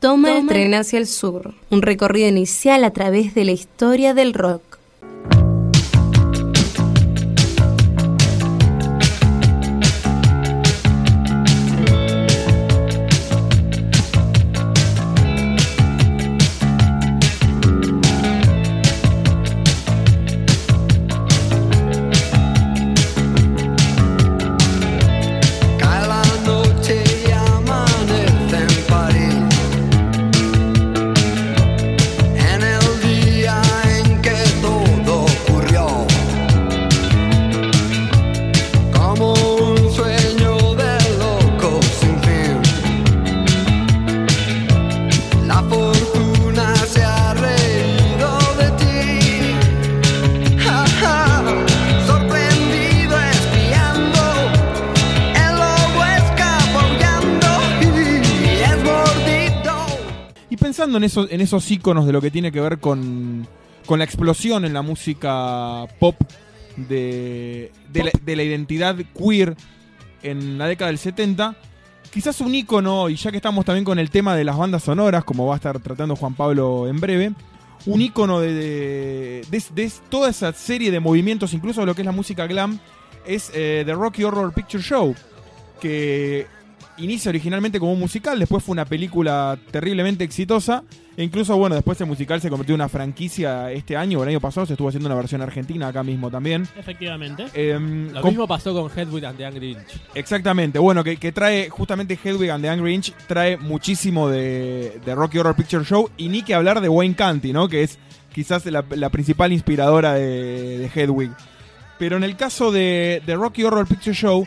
Toma, el tren hacia el sur, un recorrido inicial a través de la historia del rock. En esos, en esos iconos de lo que tiene que ver con, con la explosión en la música pop de, de, la, de la identidad queer en la década del 70, quizás un icono, y ya que estamos también con el tema de las bandas sonoras, como va a estar tratando Juan Pablo en breve, un icono de- de toda esa serie de movimientos, incluso de lo que es la música glam, es eh, The Rocky Horror Picture Show, que inicia originalmente como un musical, después fue una película terriblemente exitosa, e incluso, bueno, después el musical se convirtió en una franquicia este año, o el año pasado se estuvo haciendo una versión argentina acá mismo también. Efectivamente. Em, Lo con- mismo pasó con Hedwig and the Angry Inch. Exactamente, bueno, que, que trae justamente Hedwig and the Angry Inch, trae muchísimo de, de Rocky Horror Picture Show y ni que hablar de Wayne Canty, ¿no? Que es quizás la, la principal inspiradora de, de Hedwig. Pero en el caso de, de Rocky Horror Picture Show,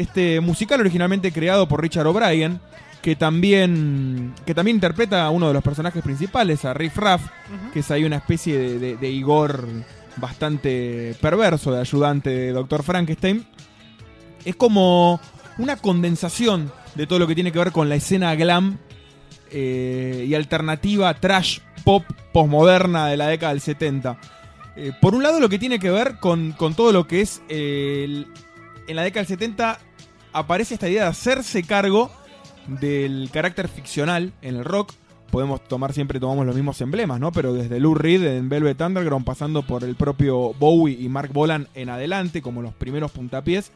este musical originalmente creado por Richard O'Brien, que también, que también interpreta a uno de los personajes principales, a Riff Raff, que es ahí una especie de, de- de Igor bastante perverso, de ayudante de Dr. Frankenstein. Es como una condensación de todo lo que tiene que ver con la escena glam eh, y alternativa trash pop posmoderna de la década del 70. Eh, por un lado, lo que tiene que ver con, con todo lo que es eh, el- en la década del 70 aparece esta idea de hacerse cargo del carácter ficcional en el rock. Podemos tomar siempre, tomamos los mismos emblemas, ¿no? Pero desde Lou Reed en Velvet Underground, pasando por el propio Bowie y Mark Bolan en adelante, como los primeros puntapiés.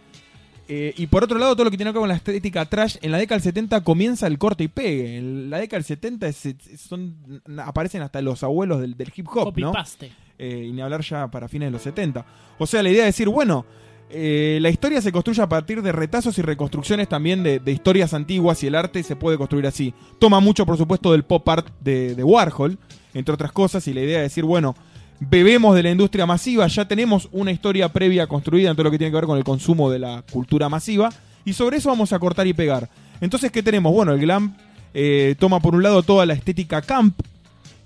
Eh, y por otro lado, todo lo que tiene que ver con la estética trash, en la década del 70 comienza el corte y pegue. En la década del 70 es- es- son, aparecen hasta los abuelos del, del hip hop, ¿no? Eh, y ni hablar ya para fines de los 70. O sea, la idea de decir, bueno, eh, la historia se construye a partir de retazos y reconstrucciones también de, historias antiguas y el arte se puede construir así. Toma mucho, por supuesto, del pop art de, de Warhol, entre otras cosas, y la idea de decir, bueno, bebemos de la industria masiva, ya tenemos una historia previa construida en todo lo que tiene que ver con el consumo de la cultura masiva, y sobre eso vamos a cortar y pegar. Entonces, ¿qué tenemos? Bueno, el glam eh, toma por un lado toda la estética camp,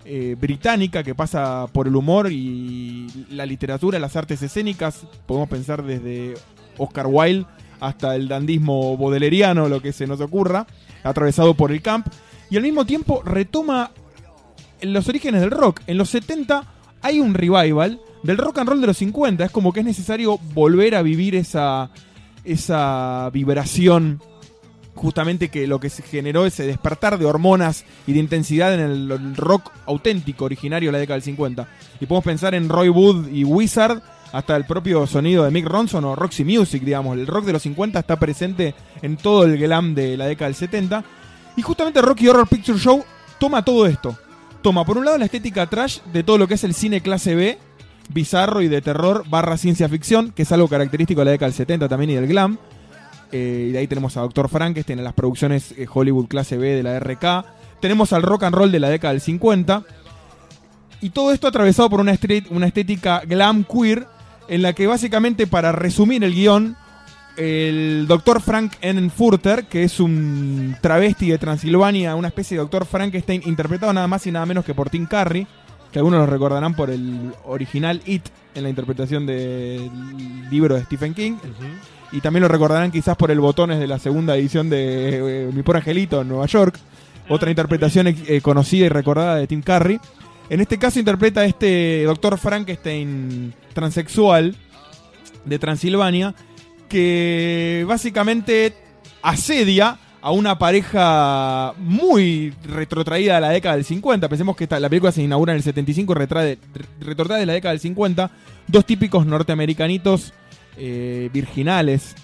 eh, británica que pasa por el humor y la literatura, las artes escénicas. Podemos pensar desde Oscar Wilde hasta el dandismo bodeleriano, lo que se nos ocurra, atravesado por el camp. Y al mismo tiempo retoma los orígenes del rock. En los 70 hay un revival del rock and roll de los 50. Es como que es necesario volver a vivir esa, esa vibración justamente que lo que se generó ese despertar de hormonas y de intensidad en el, rock auténtico originario de la década del 50. Y podemos pensar en Roy Wood y Wizard, hasta el propio sonido de Mick Ronson o Roxy Music, digamos. El rock de los 50 está presente en todo el glam de la década del 70. Y justamente Rocky Horror Picture Show toma todo esto. Toma por un lado la estética trash de todo lo que es el cine clase B, bizarro y de terror barra ciencia ficción, que es algo característico de la década del 70 también y del glam. Eh, y de ahí tenemos a Doctor Frankenstein en las producciones eh, Hollywood clase B de la RK. Tenemos al rock and roll de la década del 50. Y todo esto atravesado por una, estética glam queer, en la que básicamente, para resumir el guion, el doctor Frank Ennenfurter, que es un travesti de Transilvania, una especie de doctor Frankenstein, interpretado nada más y nada menos que por Tim Curry, que algunos lo recordarán por el original It, en la interpretación del libro de Stephen King. Y también lo recordarán quizás por el Botones de la segunda edición de eh, Mi por Angelito en Nueva York. Otra interpretación eh, conocida y recordada de Tim Curry. En este caso interpreta a este doctor Frankenstein transexual de Transilvania que básicamente asedia a una pareja muy retrotraída a la década del 50. Pensemos que esta- la película se inaugura en el 75 y retrae, retrotrae de la década del 50. Dos típicos norteamericanitos eh, virginales,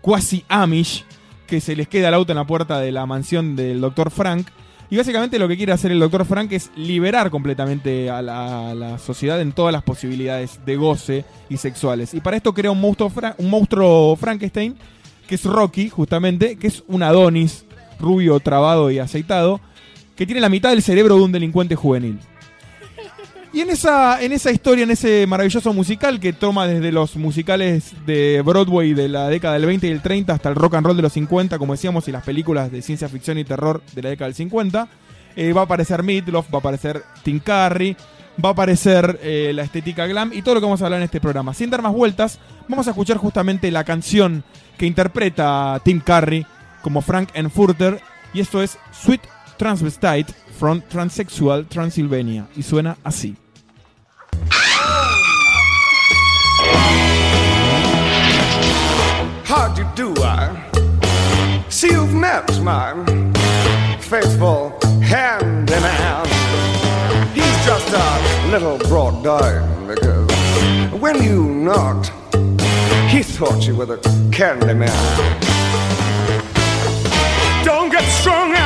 cuasi Amish, que se les queda el auto en la puerta de la mansión del Dr. Frank. Y básicamente lo que quiere hacer el Dr. Frank es liberar completamente a la, sociedad en todas las posibilidades de goce y sexuales. Y para esto crea un monstruo Frankenstein, que es Rocky, justamente, que es un Adonis rubio, trabado y aceitado, que tiene la mitad del cerebro de un delincuente juvenil. Y en esa, en esa historia, en ese maravilloso musical que toma desde los musicales de Broadway de la década del 20 y el 30 hasta el rock and roll de los 50, como decíamos, y las películas de ciencia ficción y terror de la década del 50, eh, va a aparecer Meatloaf, va a aparecer Tim Curry, va a aparecer eh, la estética glam y todo lo que vamos a hablar en este programa. Sin dar más vueltas, vamos a escuchar justamente la canción que interpreta Tim Curry como Frank Furter y esto es Sweet Transvestite from Transsexual Transylvania y suena así. How do you do? I see you've met my faithful hand in hand? He's just a little brought down because when you knocked, he thought you were the candy man. Don't get strung out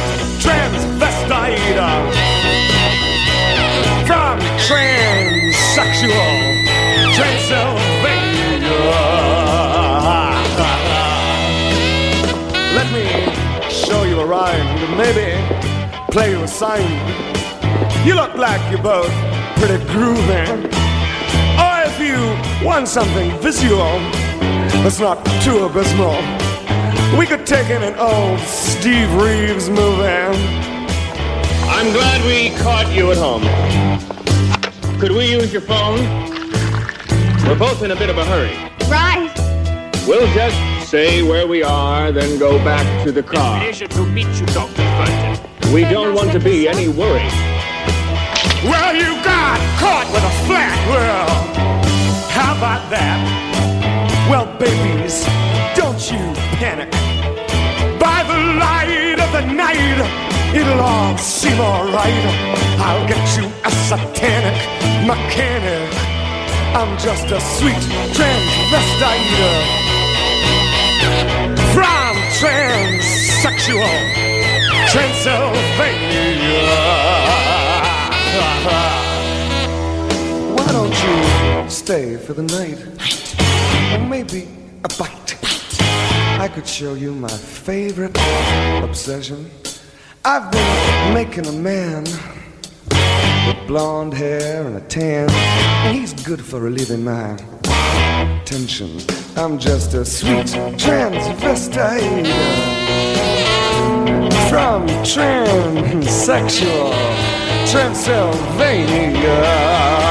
maybe play you a sign. You look like you're both pretty groovy. Or if you want something visual that's not too abysmal, we could take in an old Steve Reeves movie. I'm glad we caught you at home. Could we use your phone? We're both in a bit of a hurry. Right. We'll just say where we are, then go back to the car. Pleasure to meet you, Dr. Burton. We don't want to be any worry. Well, you got caught with a flat world. How about that? Well, babies, don't you panic. By the light of the night, it'll all seem alright. I'll get you a satanic mechanic. I'm just a sweet transvestite from transsexual Transylvania. Why don't you stay for the night? Or maybe a bite. I could show you my favorite obsession. I've been making a man with blonde hair and a tan, and he's good for relieving my tension. I'm just a sweet transvestite from transsexual Transylvania.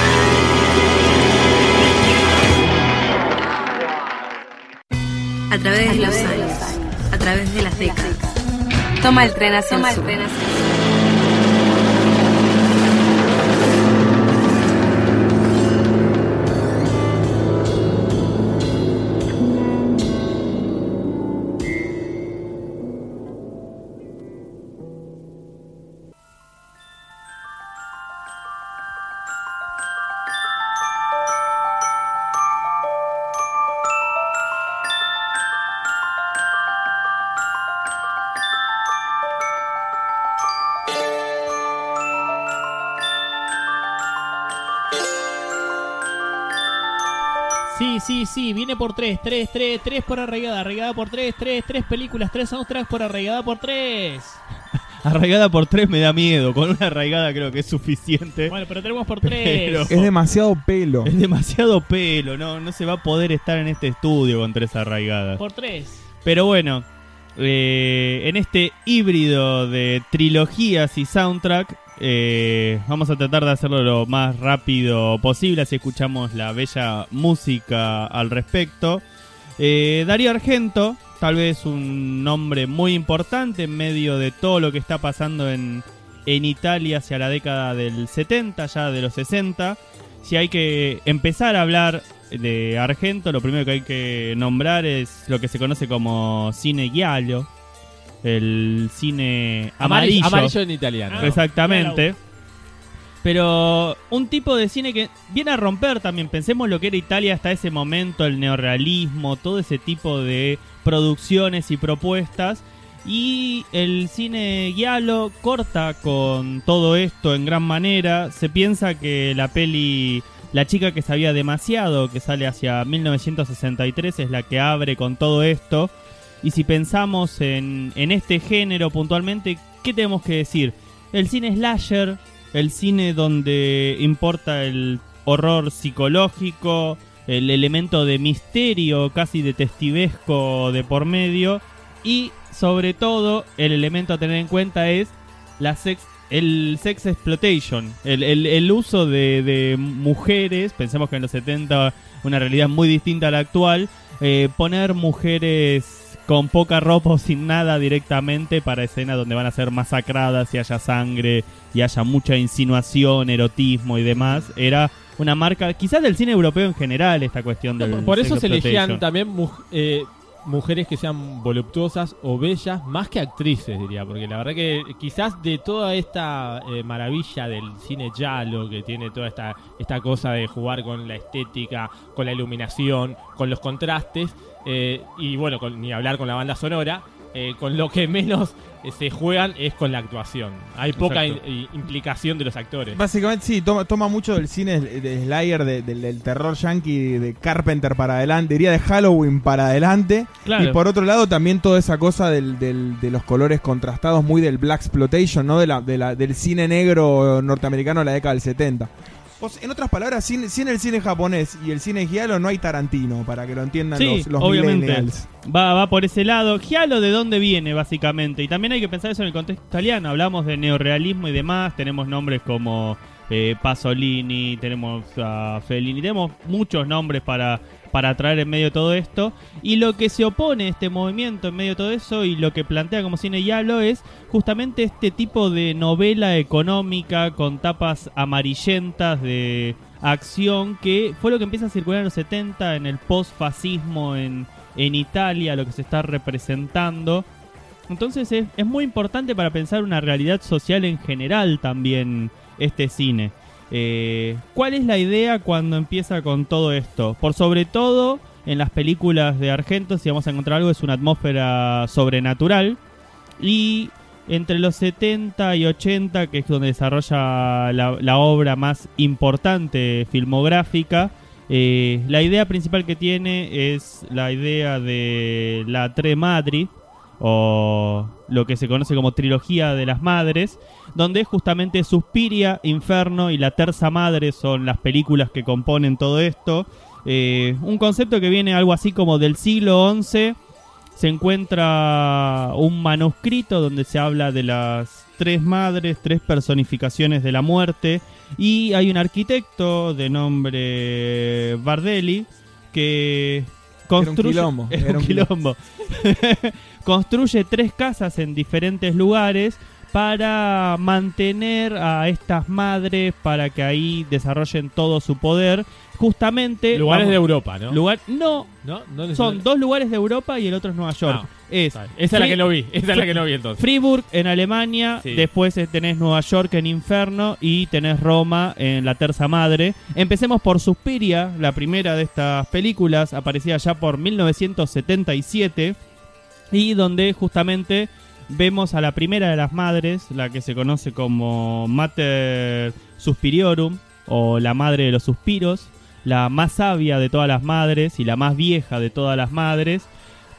A través de los años, a través de las décadas. Toma el tren hacia el sur. Sí, sí, viene por tres, tres, tres, tres por arraigada, arraigada por tres, tres, tres películas, tres soundtracks por arraigada por tres. Arraigada por tres me da miedo. Con una arraigada creo que es suficiente. Bueno, pero tenemos por tres. Pero- Es demasiado pelo. Es demasiado pelo, no, no se va a poder estar en este estudio con tres arraigadas. Por tres. Pero bueno, eh, en este híbrido de trilogías y soundtrack, eh, vamos a tratar de hacerlo lo más rápido posible, así escuchamos la bella música al respecto. Eh, Darío Argento, tal vez un nombre muy importante en medio de todo lo que está pasando en, en Italia hacia la década del 70, ya de los 60. Si hay que empezar a hablar de Argento, lo primero que hay que nombrar es lo que se conoce como cine giallo, el cine amarillo. Amarillo en italiano. Exactamente. Pero un tipo de cine que viene a romper también. Pensemos lo que era Italia hasta ese momento, el neorrealismo, todo ese tipo de producciones y propuestas. Y el cine giallo corta con todo esto en gran manera. Se piensa que la peli La chica que sabía demasiado, que sale hacia 1963, es la que abre con todo esto. Y si pensamos en, en este género puntualmente, ¿qué tenemos que decir? El cine slasher, el cine donde importa el horror psicológico, el elemento de misterio, casi detestivesco de por medio, y sobre todo el elemento a tener en cuenta es la sex, el sex exploitation, el, el- uso de, de mujeres, pensemos que en los 70 una realidad muy distinta a la actual, eh, poner mujeres con poca ropa o sin nada directamente para escenas donde van a ser masacradas y haya sangre y haya mucha insinuación, erotismo y demás. Era una marca, quizás del cine europeo en general, esta cuestión del Por eso se elegían también eh, mujeres que sean voluptuosas o bellas, más que actrices, diría. Porque la verdad que quizás de toda esta eh, maravilla del cine yalo, que tiene toda esta, esta cosa de jugar con la estética, con la iluminación, con los contrastes, eh, y bueno, con- ni hablar con la banda sonora, eh, con lo que menos eh, se juegan es con la actuación. Hay poca i- implicación de los actores. Básicamente sí, toma, toma mucho del cine de Slayer, de- del, del terror yankee, de Carpenter para adelante, diría de Halloween para adelante. Claro. Y por otro lado también toda esa cosa del, del- de los colores contrastados, muy del Black Exploitation, ¿no? De la, de la- del cine negro norteamericano de la década del 70. Sea, en otras palabras, sin, sin el cine japonés y el cine giallo no hay Tarantino, para que lo entiendan Sí, los, los obviamente. millennials. Va, va por ese lado. Giallo de dónde viene, básicamente. Y también hay que pensar eso en el contexto italiano. Hablamos de neorrealismo y demás. Tenemos nombres como eh, Pasolini, tenemos a Fellini, tenemos muchos nombres para, para traer en medio de todo esto. Y lo que se opone a este movimiento en medio de todo eso y lo que plantea como cine giallo es justamente este tipo de novela económica con tapas amarillentas de acción que fue lo que empieza a circular en los 70 en el post-fascismo en, en Italia, lo que se está representando. Entonces es, es muy importante para pensar una realidad social en general también este cine. Eh, ¿Cuál es la idea cuando empieza con todo esto? Por sobre todo en las películas de Argento, si vamos a encontrar algo, es una atmósfera sobrenatural. Y entre los 70 y 80, que es donde desarrolla la, la obra más importante filmográfica, eh, la idea principal que tiene es la idea de la Tre Madri, o lo que se conoce como trilogía de las madres, donde justamente Suspiria, Inferno y La Terza Madre son las películas que componen todo esto. Eh, un concepto que viene algo así como del siglo XI. Se encuentra un manuscrito donde se habla de las tres madres, tres personificaciones de la muerte. Y hay un arquitecto de nombre Bardelli que construye. quilombo, Era era un un quilombo. construye tres casas en diferentes lugares para mantener a estas madres para que ahí desarrollen todo su poder. Justamente Lugares de Europa, ¿no? lugar no ¿No? ¿No son dos lugares de Europa y el otro es Nueva York. Ah, es Esa es la que no vi. Esa es la que no vi entonces. Friburg en Alemania, Sí. después tenés Nueva York en Inferno y tenés Roma en La Terza Madre. Empecemos por Suspiria, la primera de estas películas, aparecía ya por 1977 y donde justamente vemos a la primera de las madres, la que se conoce como Mater Suspiriorum o la madre de los suspiros, la más sabia de todas las madres y la más vieja de todas las madres.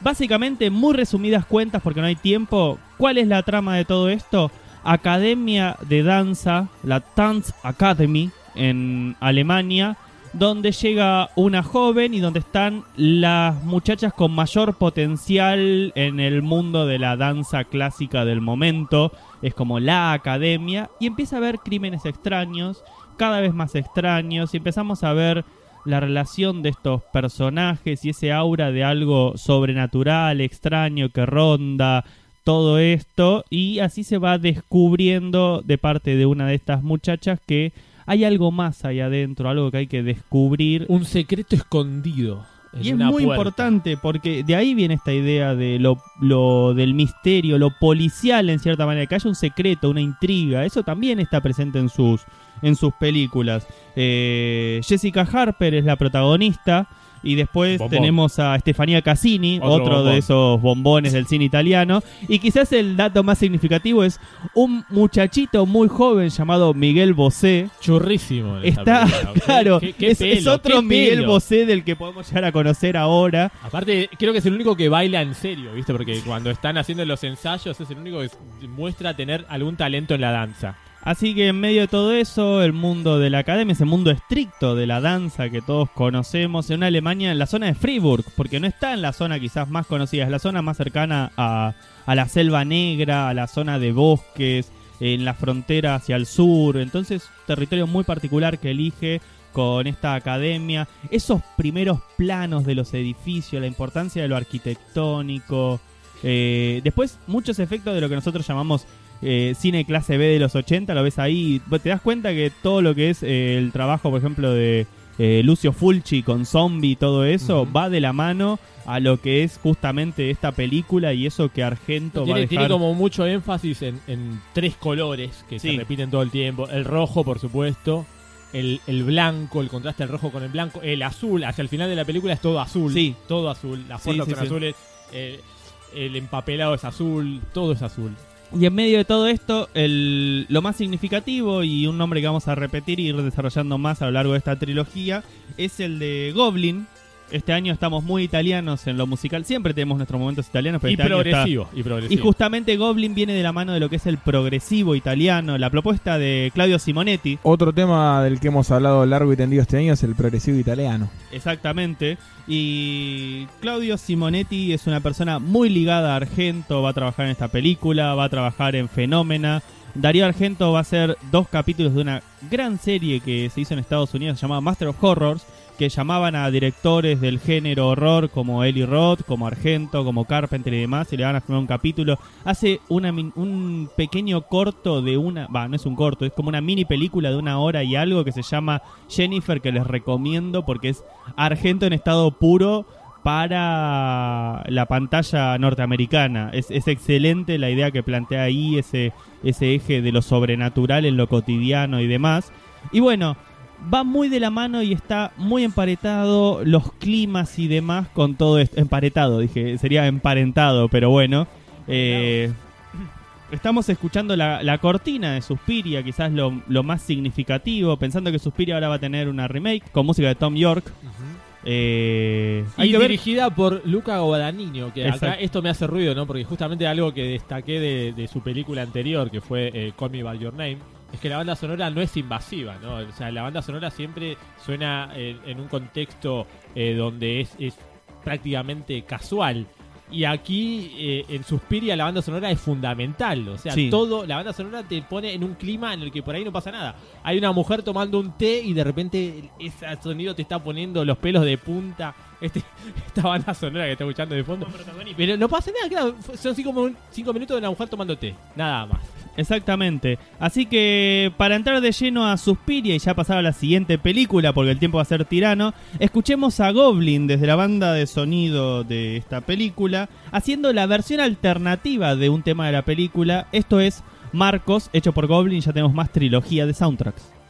Básicamente, muy resumidas cuentas, porque no hay tiempo, ¿cuál es la trama de todo esto? Academia de Danza, la Tanz Academy en Alemania, donde llega una joven y donde están las muchachas con mayor potencial en el mundo de la danza clásica del momento. Es como la academia. Y empieza a haber crímenes extraños, cada vez más extraños, y empezamos a ver la relación de estos personajes y ese aura de algo sobrenatural, extraño que ronda todo esto. Y así se va descubriendo de parte de una de estas muchachas que hay algo más ahí adentro, algo que hay que descubrir. Un secreto escondido. Y es muy puerta. importante porque de ahí viene esta idea de lo, lo del misterio, lo policial en cierta manera, que haya un secreto, una intriga. Eso también está presente en sus, en sus películas. Eh, Jessica Harper es la protagonista. Y después Bombón. tenemos a Stefania Cassini, Otro de esos bombones del cine italiano. Y quizás el dato más significativo es un muchachito muy joven llamado Miguel Bosé, Churrísimo. Está, película. Claro, qué- qué es, otro Miguel pelo. Bosé del que podemos llegar a conocer ahora. Aparte, creo que es el único que baila en serio, ¿viste? Porque cuando están haciendo los ensayos es el único que muestra tener algún talento en la danza. Así que en medio de todo eso, el mundo de la academia, ese mundo estricto de la danza que todos conocemos en una Alemania, en la zona de Friburg, porque no está en la zona quizás más conocida, es la zona más cercana a, la selva negra, a la zona de bosques, en la frontera hacia el sur, entonces territorio muy particular que elige con esta academia, esos primeros planos de los edificios, la importancia de lo arquitectónico, eh, después muchos efectos de lo que nosotros llamamos eh, cine clase B de los 80, lo ves ahí, y te das cuenta que todo lo que es eh, el trabajo, por ejemplo, de eh, Lucio Fulci con Zombie y todo eso, va de la mano a lo que es justamente esta película y eso que Argento va a Tiene, dejar... tiene como mucho énfasis en, en tres colores que Sí. se repiten todo el tiempo. El rojo, por supuesto. El, el blanco, el contraste del rojo con el blanco. El azul, hacia el final de la película es todo azul. Sí. Todo azul. Las puertas sí, sí. azules. eh, el empapelado es azul. Todo es azul. Y en medio de todo esto, el, lo más significativo y un nombre que vamos a repetir y ir desarrollando más a lo largo de esta trilogía es el de Goblin. Este año estamos muy italianos en lo musical. Siempre tenemos nuestros momentos italianos, pero Y este año está- progresivo, y progresivo. Y justamente Goblin viene de la mano de lo que es el progresivo italiano, la propuesta de Claudio Simonetti, Otro tema del que hemos hablado largo y tendido este año es el progresivo italiano. exactamente. Y Claudio Simonetti es una persona muy ligada a Argento, va a trabajar en esta película, va a trabajar en Fenómena. Darío Argento va a hacer dos capítulos de una gran serie que se hizo en Estados Unidos llamada Master of Horrors, que llamaban a directores del género horror como Eli Roth, como Argento, como Carpenter y demás, y le van a filmar un capítulo. Hace una, un pequeño corto de una, va, no es un corto, es como una mini película de una hora y algo que se llama Jennifer, que les recomiendo porque es Argento en estado puro para la pantalla norteamericana. Es, es excelente la idea que plantea ahí, ese, ese eje de lo sobrenatural en lo cotidiano y demás. Y bueno, va muy de la mano y está muy emparetado los climas y demás con todo esto. Emparetado, dije, sería emparentado, pero bueno. Eh, Estamos escuchando la, la cortina de Suspiria, quizás lo, lo más significativo, pensando que Suspiria ahora va a tener una remake con música de Tom York. Eh, hay y ver dirigida por Luca Guadagnino, que acá esto me hace ruido, ¿no? Porque justamente algo que destaqué de, de su película anterior, que fue eh, Call Me By Your Name, es que la banda sonora no es invasiva, ¿no? O sea, la banda sonora siempre suena en, en un contexto eh, donde es, es prácticamente casual. Y aquí eh, en Suspiria la banda sonora es fundamental, o sea, Sí. todo, la banda sonora te pone en un clima en el que por ahí no pasa nada. Hay una mujer tomando un té y de repente ese sonido te está poniendo los pelos de punta. Este, esta banda sonora que está escuchando de fondo. Pero no pasa nada, claro. Son cinco, cinco minutos de una mujer tomando té. Nada más. Exactamente. Así que para entrar de lleno a Suspiria y ya pasar a la siguiente película, porque el tiempo va a ser tirano, escuchemos a Goblin desde la banda de sonido de esta película, haciendo la versión alternativa de un tema de la película. Esto es Marcos, hecho por Goblin, ya tenemos más trilogía de soundtracks.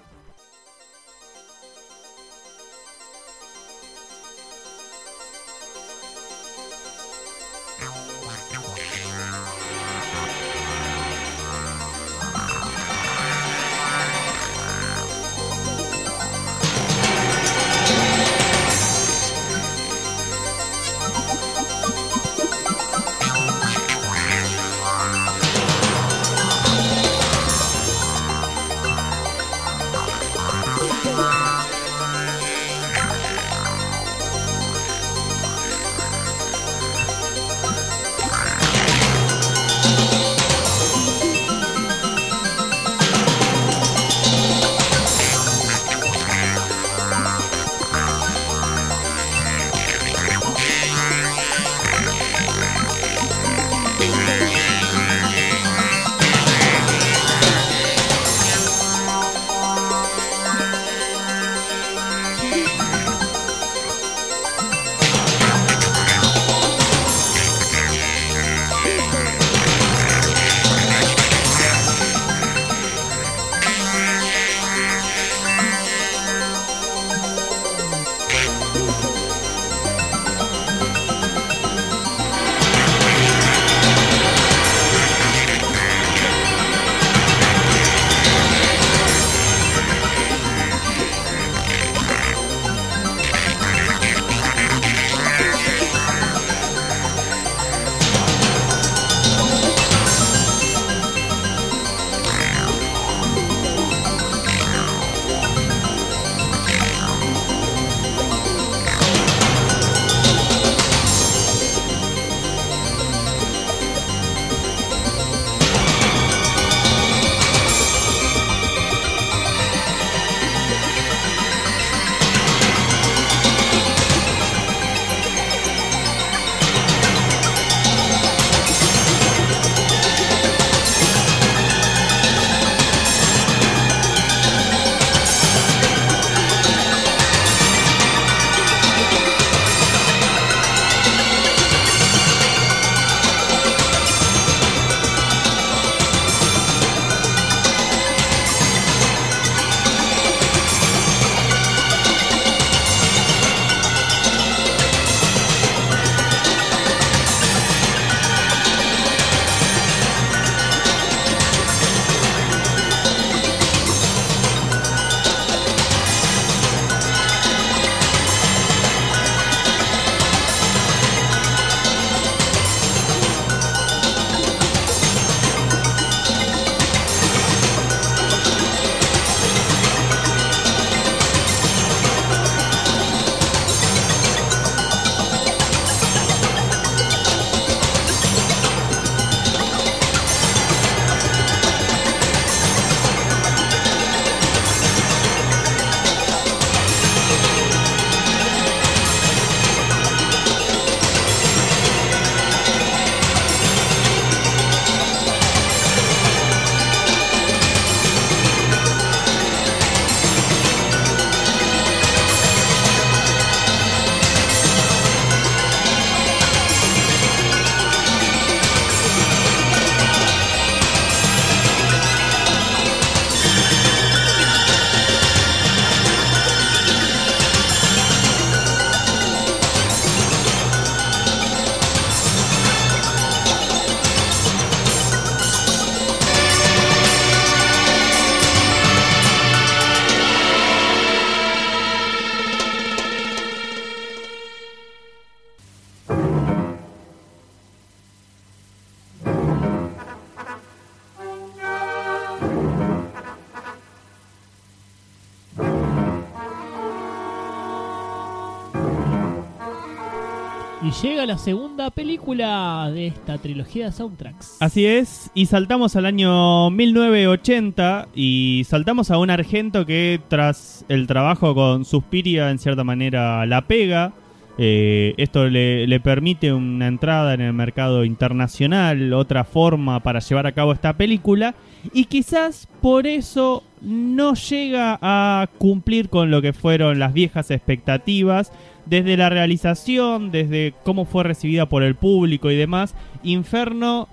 De esta trilogía de soundtracks. Así es, y saltamos al año 1980 y saltamos a un argento que tras el trabajo con Suspiria en cierta manera la pega. Eh, esto le permite una entrada en el mercado internacional, otra forma para llevar a cabo esta película y quizás por eso no llega a cumplir con lo que fueron las viejas expectativas desde la realización, desde cómo fue recibida por el público y demás, Inferno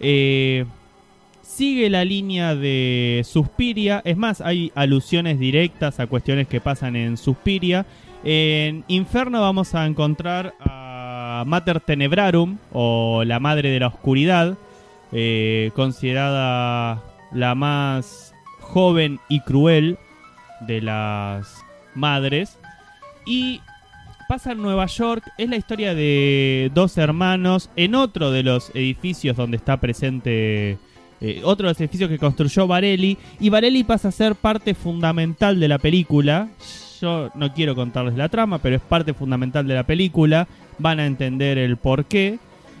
eh, sigue la línea de Suspiria. Es más, hay alusiones directas a cuestiones que pasan en Suspiria. En Inferno vamos a encontrar a Mater Tenebrarum, o la Madre de la Oscuridad, eh, considerada la más joven y cruel de las madres. Y pasa en Nueva York, es la historia de dos hermanos en otro de los edificios donde está presente, eh, otro de los edificios que construyó Varelli, y Varelli pasa a ser parte fundamental de la película. Yo no quiero contarles la trama, pero es parte fundamental de la película, van a entender el porqué.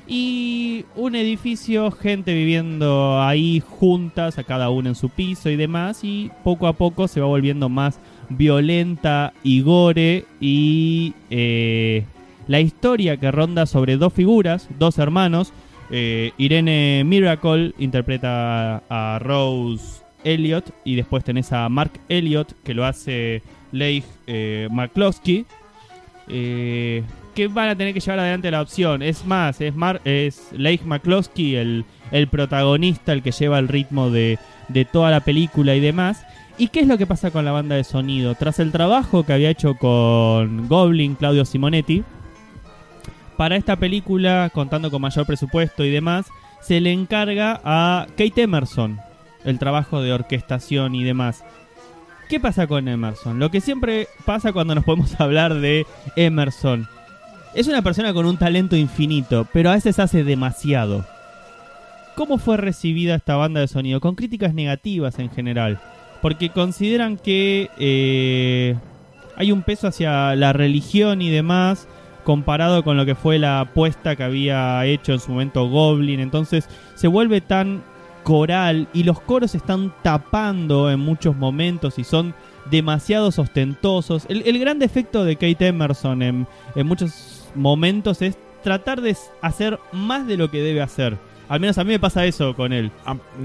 Y un edificio, gente viviendo ahí juntas, a cada uno en su piso y demás, y poco a poco se va volviendo más violenta y gore y eh, la historia que ronda sobre dos figuras, dos hermanos. eh, Irene Miracle interpreta a Rose Elliot y después tenés a Mark Elliot que lo hace Leigh eh, McCloskey. Eh, que van a tener que llevar adelante la opción. Es más, es, Mar es Leigh McCloskey el, el protagonista, el que lleva el ritmo de, de toda la película y demás. ¿Y qué es lo que pasa con la banda de sonido? Tras el trabajo que había hecho con Goblin, Claudio Simonetti, para esta película, contando con mayor presupuesto y demás, se le encarga a Kate Emerson el trabajo de orquestación y demás. ¿Qué pasa con Emerson? Lo que siempre pasa cuando nos podemos hablar de Emerson. Es una persona con un talento infinito, pero a veces hace demasiado. ¿Cómo fue recibida esta banda de sonido? Con críticas negativas en general. Porque consideran que eh, hay un peso hacia la religión y demás comparado con lo que fue la apuesta que había hecho en su momento Goblin. Entonces se vuelve tan coral y los coros están tapando en muchos momentos y son demasiado ostentosos. El, gran defecto de Kate Emerson en, muchos momentos es tratar de hacer más de lo que debe hacer. Al menos a mí me pasa eso con él.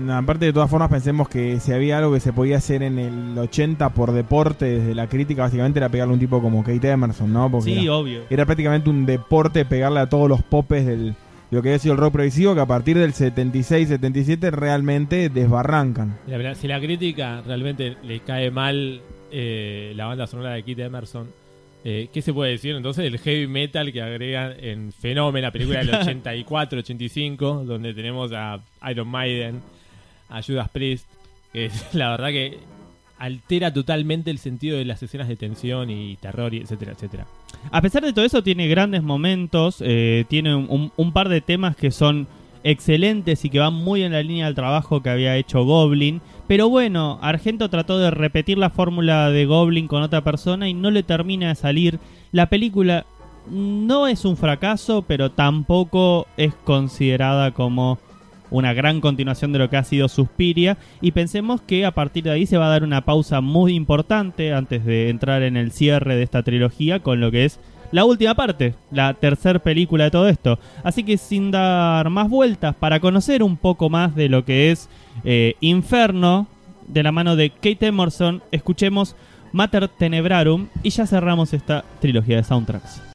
Aparte, de todas formas, pensemos que si había algo que se podía hacer en el 80 por deporte, desde la crítica, básicamente era pegarle a un tipo como Kate Emerson, ¿no? Porque Sí, era, obvio. era prácticamente un deporte pegarle a todos los popes del, de lo que había sido el rock progresivo, que a partir del 76-77 realmente desbarrancan. La verdad, si la crítica realmente le cae mal eh, la banda sonora de Kit Emerson, eh, ¿qué se puede decir entonces del heavy metal que agregan en Fenómeno, la película del 84-85, donde tenemos a Iron Maiden, a Judas Priest, que es la verdad que altera totalmente el sentido de las escenas de tensión y terror, y etcétera, etcétera. A pesar de todo eso, tiene grandes momentos, eh, tiene un par de temas que son excelentes y que van muy en la línea del trabajo que había hecho Goblin. Pero bueno, Argento trató de repetir la fórmula de Goblin con otra persona y no le termina de salir. La película no es un fracaso, pero tampoco es considerada como una gran continuación de lo que ha sido Suspiria y pensemos que a partir de ahí se va a dar una pausa muy importante antes de entrar en el cierre de esta trilogía con lo que es la última parte, la tercera película de todo esto. Así que sin dar más vueltas, para conocer un poco más de lo que es eh, Inferno, de la mano de Kate Emerson, escuchemos Mater Tenebrarum y ya cerramos esta trilogía de soundtracks.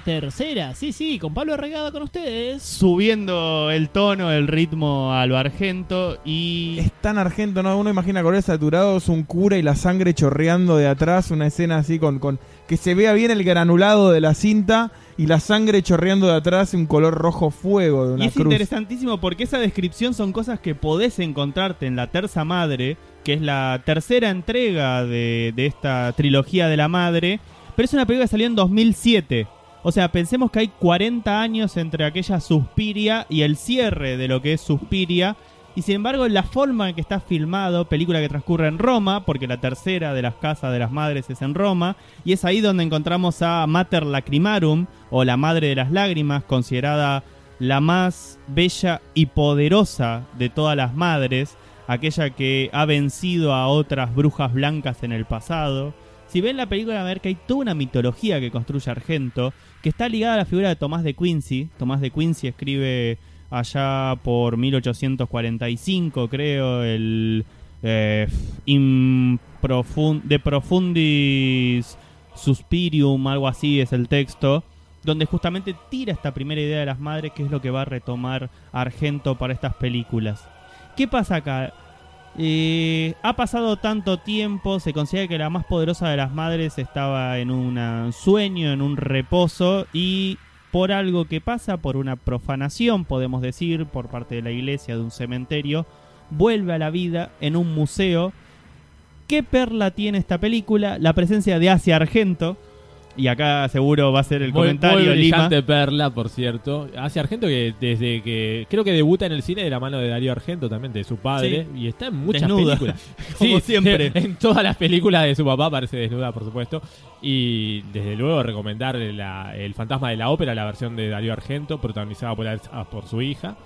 La tercera, sí, sí, con Pablo Regada con ustedes. Subiendo el tono, el ritmo a lo argento y... Es tan argento, ¿no? Uno imagina colores saturados, un cura y la sangre chorreando de atrás, una escena así con, con que se vea bien el granulado de la cinta y la sangre chorreando de atrás, un color rojo fuego de una Y es cruz. interesantísimo porque esa descripción son cosas que podés encontrarte en La Terza Madre, que es la tercera entrega de, de esta trilogía de la madre, pero es una película que salió en 2007. O sea, pensemos que hay 40 años entre aquella Suspiria y el cierre de lo que es Suspiria. Y sin embargo, la forma en que está filmado, película que transcurre en Roma, porque la tercera de las casas de las madres es en Roma, y es ahí donde encontramos a Mater Lacrimarum, o la madre de las lágrimas, considerada la más bella y poderosa de todas las madres, aquella que ha vencido a otras brujas blancas en el pasado. Si ven la película, van a ver que hay toda una mitología que construye Argento, que está ligada a la figura de Tomás de Quincy. Tomás de Quincy escribe allá por 1845, creo, el eh, De Profundis Suspirium, algo así es el texto, donde justamente tira esta primera idea de las madres, que es lo que va a retomar Argento para estas películas. ¿Qué pasa acá? Ha pasado tanto tiempo, se considera que la más poderosa de las madres estaba en un sueño, en un reposo, y por algo que pasa, por una profanación, podemos decir, por parte de la iglesia, de un cementerio, vuelve a la vida en un museo. ¿Qué perla tiene esta película? La presencia de Asia Argento. Y acá seguro va a ser el Muy- comentario, muy Lima. brillante perla, por cierto. Hace Argento que desde que creo que debuta en el cine de la mano de Darío Argento también, de su padre, y está en muchas Desnuda, películas. como siempre. En todas las películas de su papá aparece desnuda, por supuesto. Y desde luego recomendar la- El fantasma de la ópera, la versión de Darío Argento, protagonizada por, por su hija.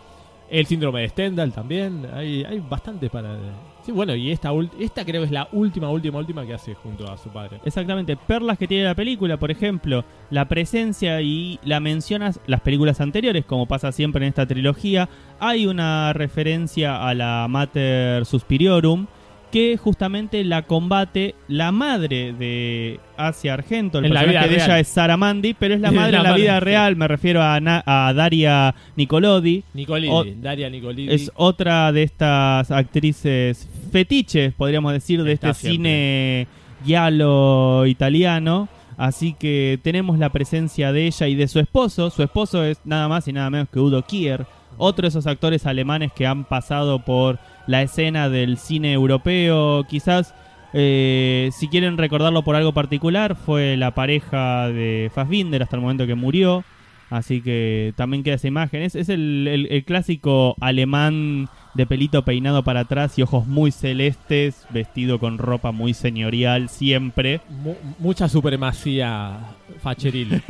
El síndrome de Stendhal también. Hay, hay bastante para. Sí, bueno, y esta, esta creo que es la última, última, última que hace junto a su padre. Exactamente, perlas que tiene la película, por ejemplo, la presencia y la mencionas las películas anteriores, como pasa siempre en esta trilogía, hay una referencia a la Mater Suspiriorum que justamente la combate la madre de Asia Argento, el En la personaje vida de ella es Sara Mandy, pero es la madre la en la madre, vida sí. real, me refiero a, Na- a Daria Nicolodi. Nicolidi, O- Daria Nicolidi. Es otra de estas actrices fetiches, podríamos decir, de Está este siempre. cine giallo italiano. Así que tenemos la presencia de ella y de su esposo. Su esposo es nada más y nada menos que Udo Kier, otro de esos actores alemanes que han pasado por la escena del cine europeo. Quizás, eh, si quieren recordarlo por algo particular, fue la pareja de Fassbinder hasta el momento que murió. Así que también queda esa imagen. Es, es el, el- el clásico alemán de pelito peinado para atrás y ojos muy celestes, vestido con ropa muy señorial siempre. Mu- mucha supremacía facheril.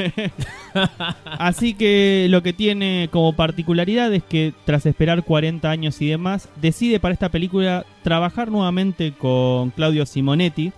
Así que lo que tiene como particularidad es que tras esperar 40 años y demás, decide para esta película trabajar nuevamente con Claudio Simonetti.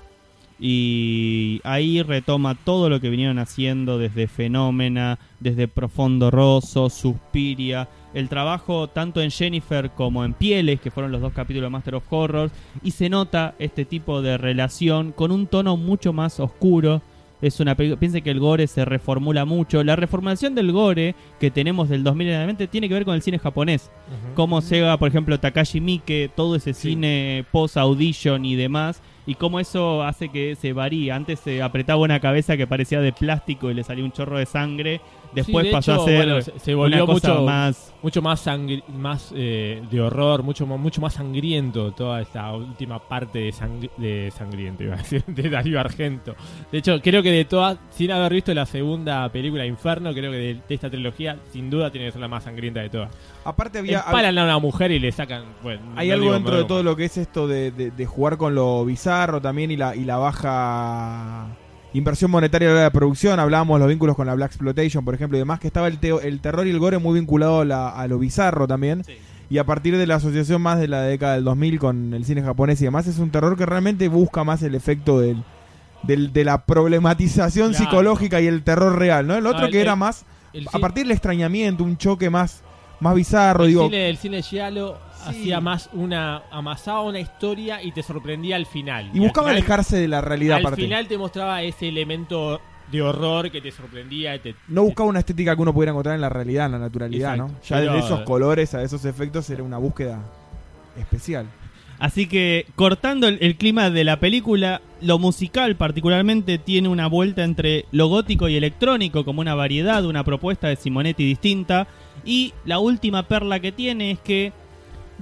Y ahí retoma todo lo que vinieron haciendo desde Fenómena, desde Profondo Rosso, Suspiria, el trabajo tanto en Jennifer como en Pieles, que fueron los dos capítulos de Master of Horrors, y se nota este tipo de relación con un tono mucho más oscuro, es una película. Piensen que el gore se reformula mucho. La reformulación del gore que tenemos del 2000 en adelante tiene que ver con el cine japonés. Cómo llega, por ejemplo, Takashi Miike, todo ese cine post-audition y demás. Y cómo eso hace que se varíe. Antes se apretaba una cabeza que parecía de plástico y le salía un chorro de sangre. Después Sí, de pasó hecho, a ser bueno, se, se volvió una cosa mucho más. mucho más sangri- más eh, de horror, mucho mucho más sangriento toda esta última parte de, sangri- de sangriento, iba a decir, de Darío Argento. De hecho, creo que de todas, sin haber visto la segunda película Inferno, creo que de, de esta trilogía, sin duda tiene que ser la más sangrienta de todas. Aparte había... Empalan a una mujer y le sacan. Bueno, Hay no algo digo dentro de todo lo que es esto de, de- de jugar con lo bizarro también y la, y la baja inversión monetaria de la producción. Hablábamos los vínculos con la Black Exploitation, por ejemplo, y demás, que estaba el, teo- el terror y el gore muy vinculado a, la- a lo bizarro también. Y a partir de la asociación más de la década del 2000 con el cine japonés y demás, es un terror que realmente busca más el efecto del, del- de la problematización Claro. psicológica y el terror real, ¿no? El otro Ah, el- que era más, a partir del extrañamiento, un choque más, más bizarro, el digo... cine, el cine giallo hacía más una. amasaba una historia y te sorprendía al final. Y buscaba final- alejarse de la realidad Al aparte. final te mostraba ese elemento de horror que te sorprendía. Te, No buscaba una estética que uno pudiera encontrar en la realidad, en la naturalidad, Exacto. ¿no? Ya Pero- desde esos colores a esos efectos era una búsqueda especial. Así que cortando el, el clima de la película, lo musical particularmente tiene una vuelta entre lo gótico y electrónico como una variedad, una propuesta de Simonetti distinta. Y la última perla que tiene es que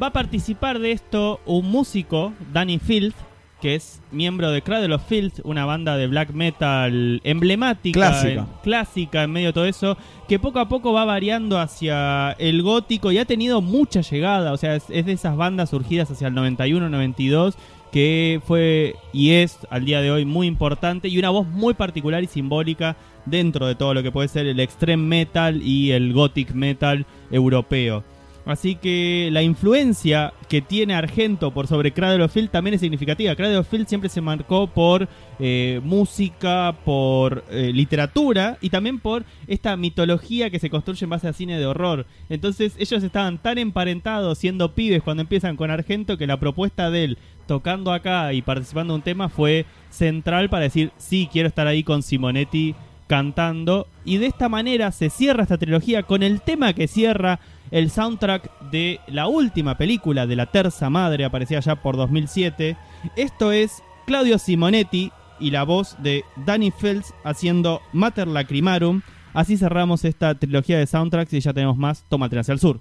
va a participar de esto un músico, Danny Field, que es miembro de Cradle of Filth, una banda de black metal emblemática, Clásica. en- clásica en medio de todo eso, que poco a poco va variando hacia el gótico y ha tenido mucha llegada, o sea, es, es de esas bandas surgidas hacia el 91-92 que fue y es al día de hoy muy importante y una voz muy particular y simbólica dentro de todo lo que puede ser el extreme metal y el gothic metal europeo. Así que la influencia que tiene Argento por sobre Cradle of Filth también es significativa. Cradle of Filth siempre se marcó por eh, música, por eh, literatura y también por esta mitología que se construye en base a cine de horror. Entonces ellos estaban tan emparentados siendo pibes cuando empiezan con Argento que la propuesta de él tocando acá y participando en un tema fue central para decir sí, quiero estar ahí con Simonetti cantando. Y de esta manera se cierra esta trilogía con el tema que cierra el soundtrack de la última película de La Terza Madre, aparecía ya por 2007. Esto es Claudio Simonetti y la voz de Danny Fields haciendo Mater Lacrimarum. Así cerramos esta trilogía de soundtracks y ya tenemos más Tómatela hacia el sur.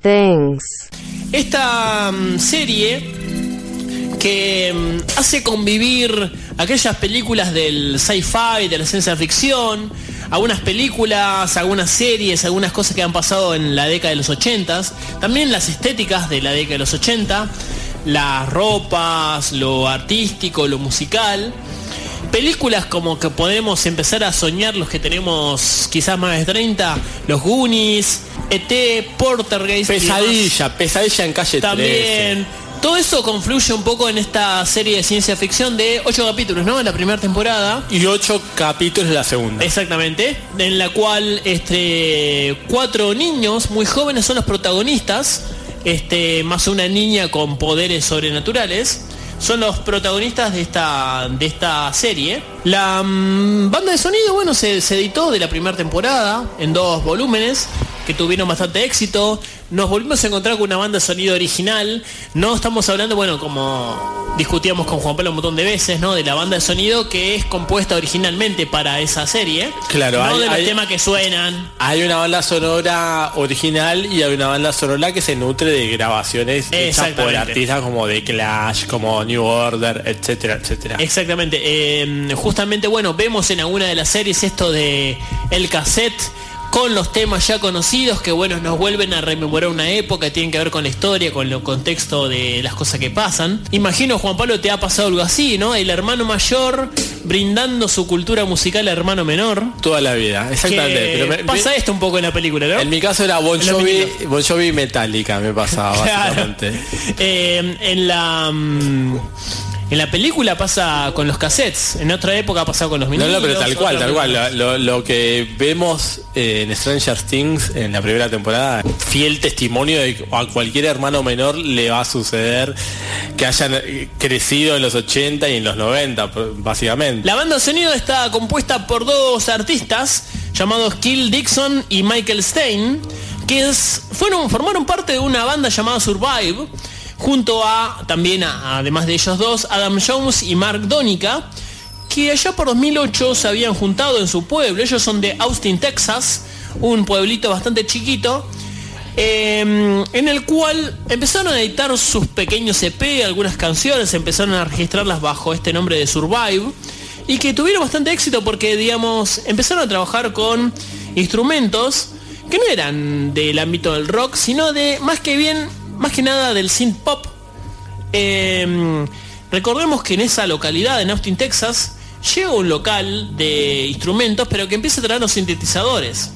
Things. Esta mm, serie que mm, hace convivir aquellas películas del sci-fi, de la ciencia ficción, algunas películas, algunas series, algunas cosas que han pasado en la década de los 80, también las estéticas de la década de los 80, las ropas, lo artístico, lo musical. Películas como que podemos empezar a soñar los que tenemos quizás más de 30, los Goonies, ET, Portergeist. Pesadilla, pesadilla en calle 13. También. Todo eso confluye un poco en esta serie de ciencia ficción de 8 capítulos, ¿no? En la primera temporada. Y ocho capítulos de la segunda. Exactamente. En la cual este, cuatro niños muy jóvenes son los protagonistas. Este, más una niña con poderes sobrenaturales. Son los protagonistas de esta, de esta serie. La mm, banda de sonido, bueno, se, se editó de la primera temporada en dos volúmenes que tuvieron bastante éxito. Nos volvimos a encontrar con una banda de sonido original. No estamos hablando, bueno, como discutíamos con Juan Pablo un montón de veces, ¿no? De la banda de sonido que es compuesta originalmente para esa serie. Claro, no hay- de los hay- temas que suenan. Hay una banda sonora original y hay una banda sonora que se nutre de grabaciones hechas por artistas como The Clash, como New Order, etcétera, etcétera. Exactamente. eh, justamente, bueno, vemos en alguna de las series esto de el cassette con los temas ya conocidos que bueno nos vuelven a rememorar una época tienen que ver con la historia con el contexto de las cosas que pasan imagino Juan Pablo te ha pasado algo así no el hermano mayor brindando su cultura musical al hermano menor Toda la vida, exactamente. Que Pero me- pasa me- esto un poco en la película ¿no? En mi caso era Bon Jovi, bon Jovi Metallica me pasaba Claro. básicamente. Eh, en la mm, en la película pasa con los cassettes en otra época ha pasado con los No, vinilos no, pero tal cual, tal cual. Lo, lo que vemos eh, en Stranger Things en la primera temporada, fiel testimonio de que a cualquier hermano menor le va a suceder que hayan eh, crecido en los 80 y en los 90, pr- básicamente. La banda de sonido está compuesta por dos artistas llamados Kill Dixon y Michael Stein, que es- fueron, formaron parte de una banda llamada Survive, junto a, también a- además de ellos dos, Adam Jones y Mark Donica, que allá por 2008 se habían juntado en su pueblo. Ellos son de Austin, Texas, un pueblito bastante chiquito, eh, en el cual empezaron a editar sus pequeños EP, algunas canciones, empezaron a registrarlas bajo este nombre de Survive, y que tuvieron bastante éxito porque, digamos, empezaron a trabajar con instrumentos que no eran del ámbito del rock, sino de más que bien, más que nada del synth pop. Eh, recordemos que en esa localidad, en Austin, Texas, llega un local de instrumentos, pero que empieza a traer los sintetizadores.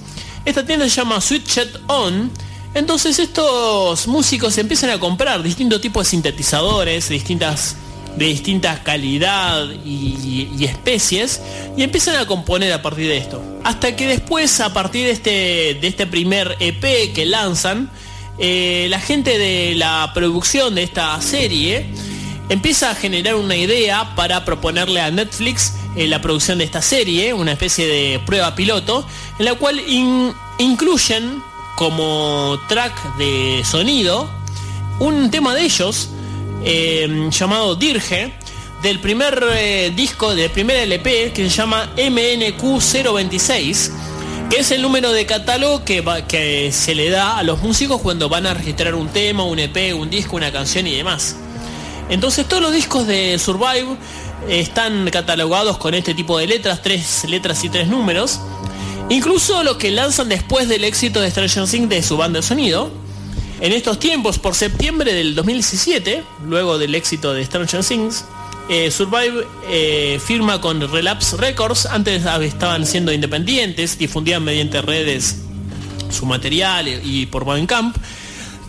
Esta tienda se llama Switchet On, Entonces estos músicos empiezan a comprar distintos tipos de sintetizadores, distintas, de distinta calidad y, y especies, y empiezan a componer a partir de esto. Hasta que después, a partir de este, de este primer EP que lanzan, eh, la gente de la producción de esta serie empieza a generar una idea para proponerle a Netflix eh, la producción de esta serie, una especie de prueba piloto, en la cual in- incluyen como track de sonido un tema de ellos eh, llamado Dirge del primer disco, del primer LP que se llama MNQ026 que es el número de catálogo que, se le da a los músicos cuando van a registrar un tema, un EP, un disco, una canción y demás. Entonces todos los discos de Survive están catalogados con este tipo de letras, tres letras y tres números. Incluso los que lanzan después del éxito de Stranger Things de su banda de sonido. En estos tiempos, por septiembre del 2017, luego del éxito de Stranger Things, eh, Survive eh, firma con Relapse Records, antes estaban siendo independientes, difundían mediante redes su material y por Bandcamp.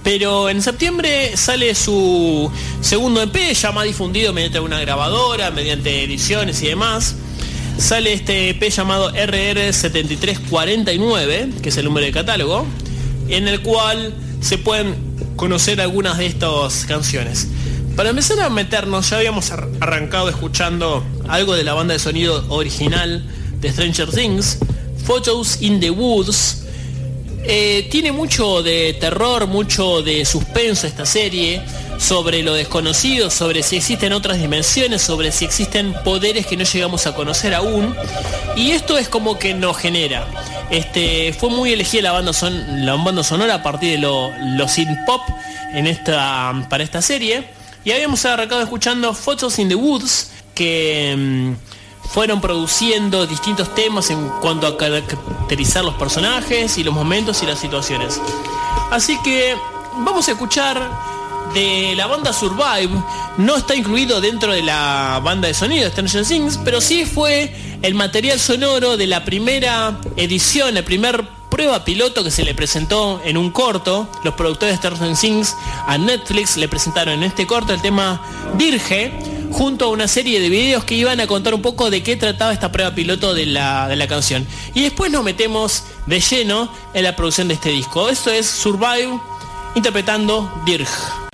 Pero en septiembre sale su segundo EP, ya más difundido mediante una grabadora, mediante ediciones y demás. Sale este EP llamado RR7349, que es el número de catálogo, en el cual se pueden conocer algunas de estas canciones. Para empezar a meternos, ya habíamos ar- arrancado escuchando algo de la banda de sonido original de Stranger Things, Photos in the Woods, eh, tiene mucho de terror, mucho de suspenso esta serie, sobre lo desconocido, sobre si existen otras dimensiones, sobre si existen poderes que no llegamos a conocer aún. Y esto es como que nos genera. Este, fue muy elegida la banda, son, la banda sonora a partir de lo, lo synth pop en esta, para esta serie. Y habíamos arrancado escuchando Photos in the Woods, que mm, fueron produciendo distintos temas en cuanto a caracterizar los personajes y los momentos y las situaciones. Así que vamos a escuchar de la banda Survive. No está incluido dentro de la banda de sonido Stranger Things, pero sí fue el material sonoro de la primera edición, el primer prueba piloto que se le presentó en un corto. Los productores Stranger Things a Netflix le presentaron en este corto el tema Dirge junto a una serie de videos que iban a contar un poco de qué trataba esta prueba piloto de la, de la canción. Y después nos metemos de lleno en la producción de este disco. Esto es Survive interpretando Dirge.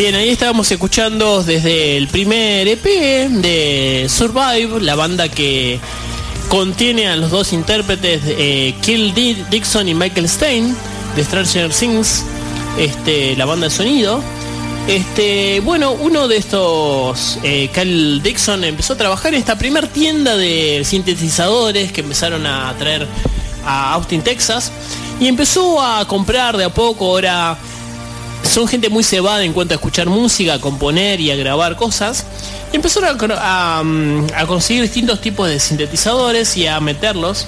Bien, ahí estábamos escuchando desde el primer EP de Survive, la banda que contiene a los dos intérpretes eh, Dixon y Michael Stein de Stranger Things, este, la banda de sonido. Este, bueno, uno de estos, eh, Cal Dixon, empezó a trabajar en esta primer tienda de sintetizadores que empezaron a traer a Austin, Texas, y empezó a comprar de a poco. Ahora son gente muy cebada en cuanto a escuchar música, a componer y a grabar cosas. Y empezaron a, a, mm, a conseguir distintos tipos de sintetizadores y a meterlos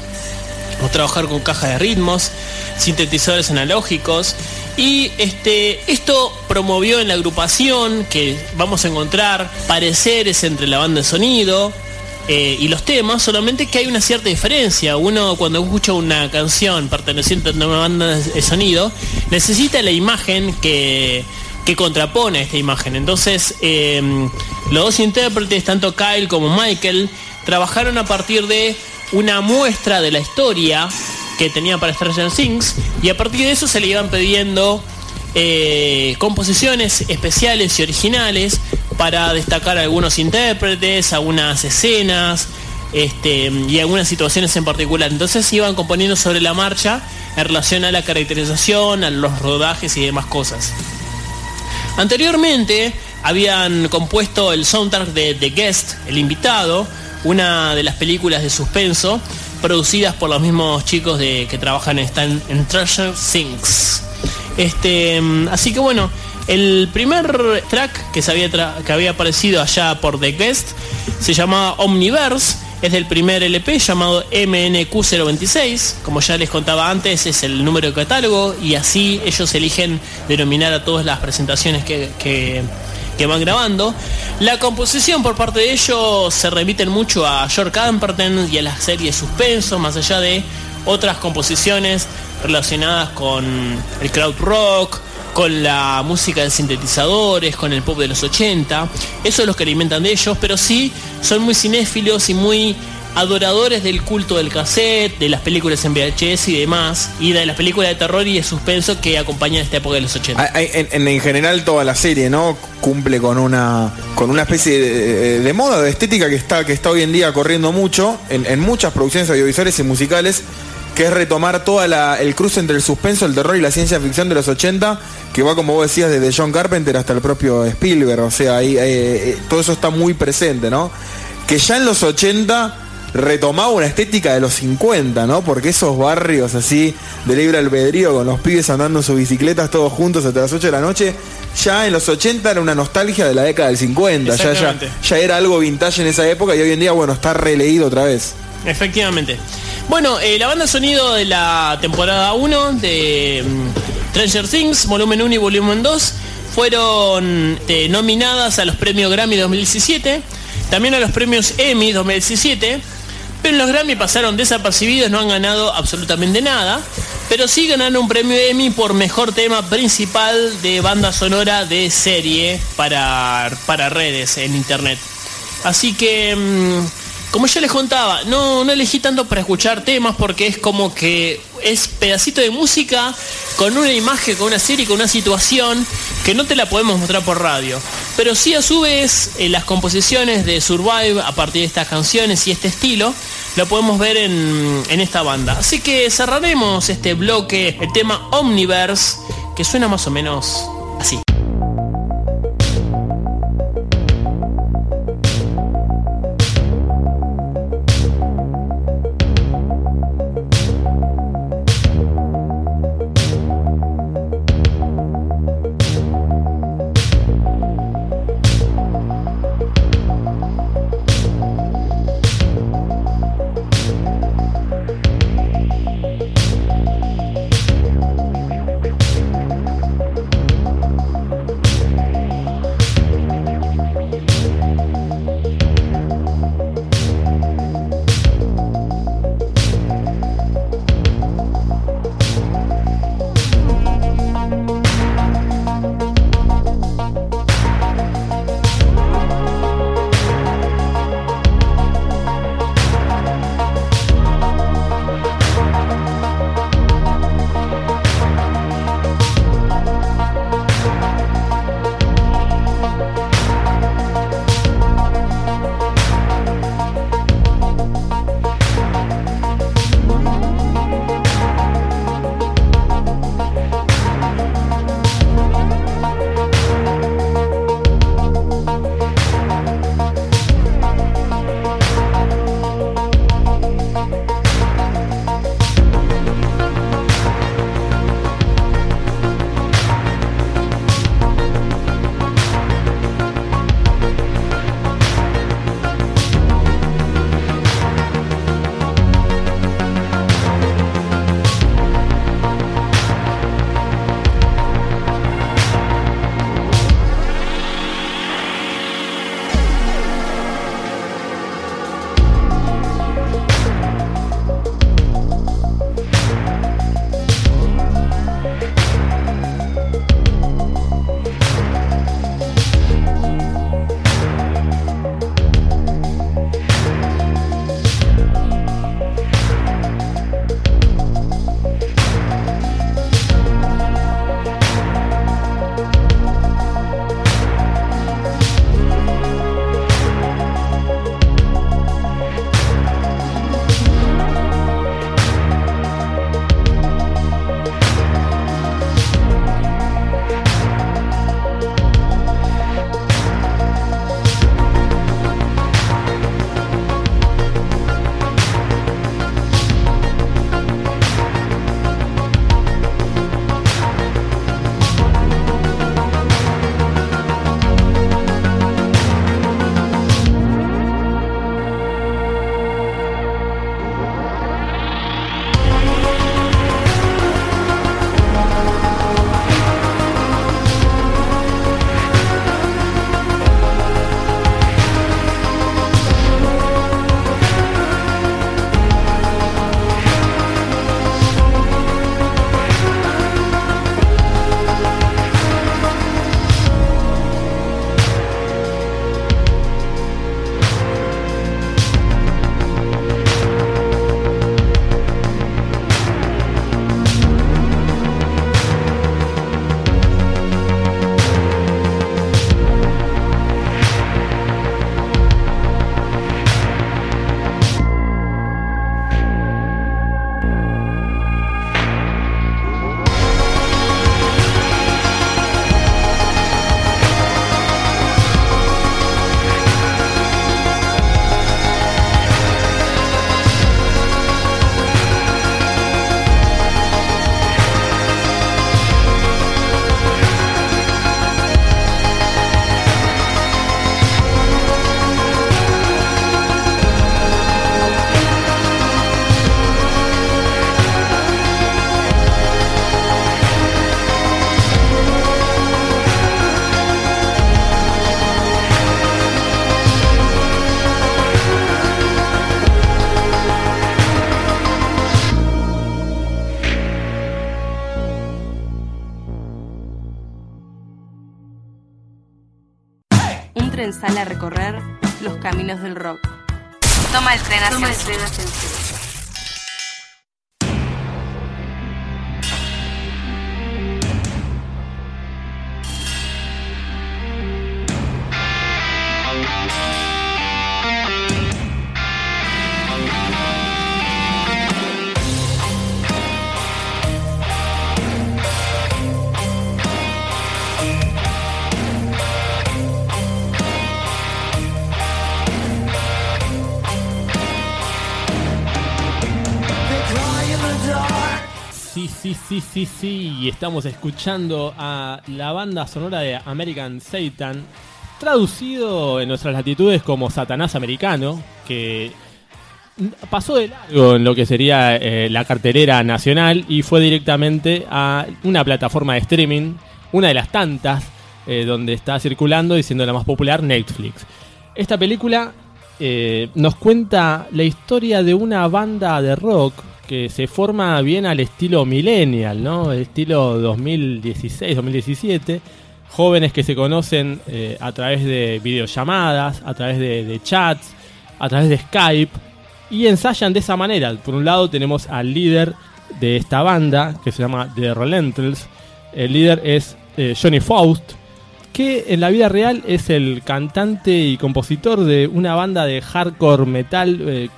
o trabajar con cajas de ritmos, sintetizadores analógicos y este esto promovió en la agrupación que vamos a encontrar pareceres entre la banda de sonido eh, y los temas, solamente que hay una cierta diferencia. Uno cuando escucha una canción perteneciente a una banda de sonido, necesita la imagen que, que contrapone a esta imagen. Entonces, eh, los dos intérpretes, tanto Kyle como Michael, trabajaron a partir de una muestra de la historia que tenía para Stranger Things y a partir de eso se le iban pidiendo eh, composiciones especiales y originales para destacar algunos intérpretes, algunas escenas este, y algunas situaciones en particular. Entonces iban componiendo sobre la marcha en relación a la caracterización, a los rodajes y demás cosas. Anteriormente habían compuesto el soundtrack de The Guest, el invitado, una de las películas de suspenso producidas por los mismos chicos de, que trabajan en, en Treasure Things. Este, mm, así que bueno, el primer track que, había que había aparecido allá por The Guest se llamaba Omniverse, es del primer LP llamado MNQ026, como ya les contaba antes es el número de catálogo y así ellos eligen denominar a todas las presentaciones que, que- van grabando. La composición por parte de ellos se remiten mucho a George Camperton y a la serie Suspenso, más allá de otras composiciones relacionadas con el crowd rock, con la música de sintetizadores, con el pop de los 80. Eso es lo que alimentan de ellos, pero sí son muy cinéfilos y muy adoradores del culto del cassette, de las películas en VHS y demás, y de las películas de terror y de suspenso que acompañan esta época de los 80. Hay- hay- En, en- en general toda la serie, ¿no? Cumple con una con una especie de, de moda, de estética que está, que está hoy en día corriendo mucho en muchas producciones audiovisuales y musicales, que es retomar toda la, el cruce entre el suspenso, el terror y la ciencia ficción de los 80, que va como vos decías desde John Carpenter hasta el propio Spielberg, o sea, ahí, eh, eh, todo eso está muy presente, ¿no? Que ya en los 80 retomaba una estética de los 50, ¿no? Porque esos barrios así de libre albedrío con los pibes andando en sus bicicletas todos juntos hasta las 8 de la noche, ya en los 80 era una nostalgia de la década del 50, ya, ya era algo vintage en esa época y hoy en día, bueno, está releído otra vez. Efectivamente. Bueno, eh, la banda sonido de la temporada 1 de mm, Stranger Things, volumen 1 y volumen 2, fueron eh, nominadas a los premios Grammy 2017, también a los premios Emmy 2017, pero los Grammy pasaron desapercibidos, no han ganado absolutamente nada, pero sí ganaron un premio Emmy por mejor tema principal de banda sonora de serie para, para redes en internet. Así que, mm, como ya les contaba, no, no elegí tanto para escuchar temas porque es como que es pedacito de música con una imagen, con una serie, con una situación que no te la podemos mostrar por radio. Pero sí a su vez eh, las composiciones de Survive a partir de estas canciones y este estilo lo podemos ver en, en esta banda. Así que cerraremos este bloque, el tema Omniverse, que suena más o menos estamos escuchando a la banda sonora de American Satan, traducido en nuestras latitudes como Satanás Americano, que pasó de largo en lo que sería eh, la cartelera nacional y fue directamente a una plataforma de streaming, una de las tantas, eh, donde está circulando y siendo la más popular, Netflix. Esta película eh, nos cuenta la historia de una banda de rock que se forma bien al estilo millennial, ¿no? Estilo 2016-2017. Jóvenes que se conocen eh, a través de videollamadas, a través de, chats, a través de Skype y ensayan de esa manera. Por un lado tenemos al líder de esta banda que se llama The Relentals. El líder es eh, Johnny Faust, que en la vida real es el cantante y compositor de una banda de hardcore metal eh,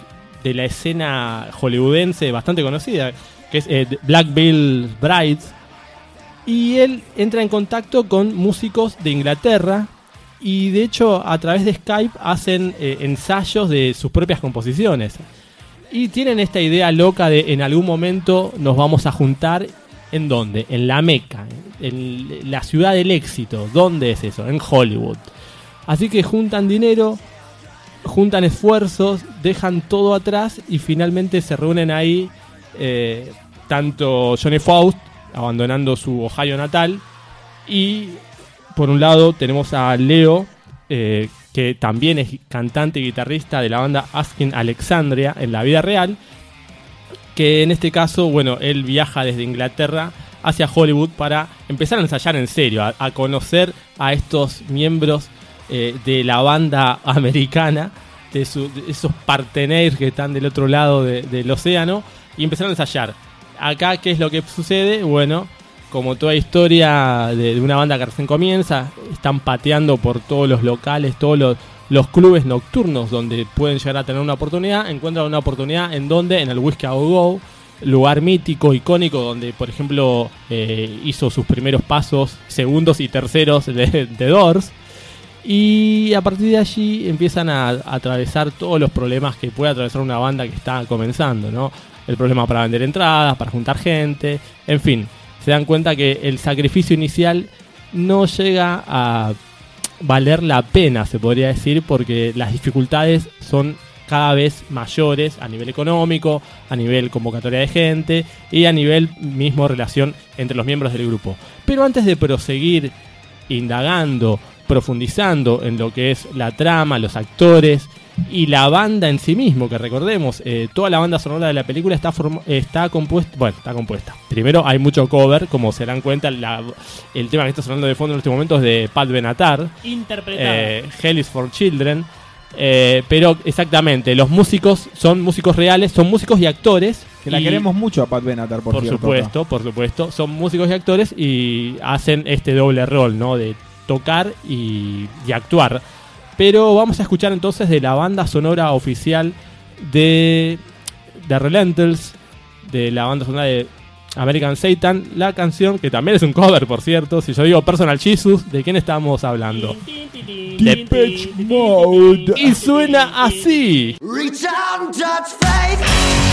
de la escena hollywoodense bastante conocida, que es eh, Black Bill Brides. Y él entra en contacto con músicos de Inglaterra y de hecho a través de Skype hacen eh, ensayos de sus propias composiciones. Y tienen esta idea loca de en algún momento nos vamos a juntar ¿En dónde? En la Meca, en la ciudad del éxito. ¿Dónde es eso? En Hollywood. Así que juntan dinero, juntan esfuerzos, dejan todo atrás y finalmente se reúnen ahí eh, tanto Johnny Faust, abandonando su Ohio natal, y por un lado tenemos a Leo, eh, que también es cantante y guitarrista de la banda Asking Alexandria en la vida real, que en este caso, bueno, él viaja desde Inglaterra hacia Hollywood para empezar a ensayar en serio, a, a conocer a estos miembros eh, de la banda americana, de, su- esos partenaires que están del otro lado de- del océano, y empezaron a ensayar. Acá, ¿qué es lo que sucede? Bueno, como toda historia de, una banda que recién comienza, están pateando por todos los locales, todos los, los clubes nocturnos donde pueden llegar a tener una oportunidad, encuentran una oportunidad en donde, en el Whiskey Go Go, lugar mítico, icónico, donde por ejemplo eh, hizo sus primeros pasos, segundos y terceros de Doors. Y a partir de allí empiezan a, atravesar todos los problemas que puede atravesar una banda que está comenzando, ¿no? El problema para vender entradas, para juntar gente, en fin. Se dan cuenta que el sacrificio inicial no llega a valer la pena, se podría decir, porque las dificultades son cada vez mayores a nivel económico, a nivel convocatoria de gente y a nivel mismo relación entre los miembros del grupo. Pero antes de proseguir indagando, profundizando en lo que es la trama, los actores y la banda en sí mismo, que recordemos, eh, toda la banda sonora de la película está, form- está compuesta, bueno, está compuesta. Primero hay mucho cover, como se dan cuenta, la- el tema que está sonando de fondo en este momento es de Pat Benatar. Interpretada. Eh, Hell is for Children. Eh, pero exactamente, los músicos son músicos reales, son músicos y actores. Que la y- queremos mucho a Pat Benatar, por, por cierto. supuesto, por supuesto. Son músicos y actores y hacen este doble rol, ¿no? De tocar y, y actuar. Pero vamos a escuchar entonces de la banda sonora oficial de The Relentals, de la banda sonora de American Satan, la canción, que también es un cover, por cierto. Si yo digo Personal Jesus, ¿de quién estamos hablando? Depeche Mode. Y suena así. Reach out and touch faith.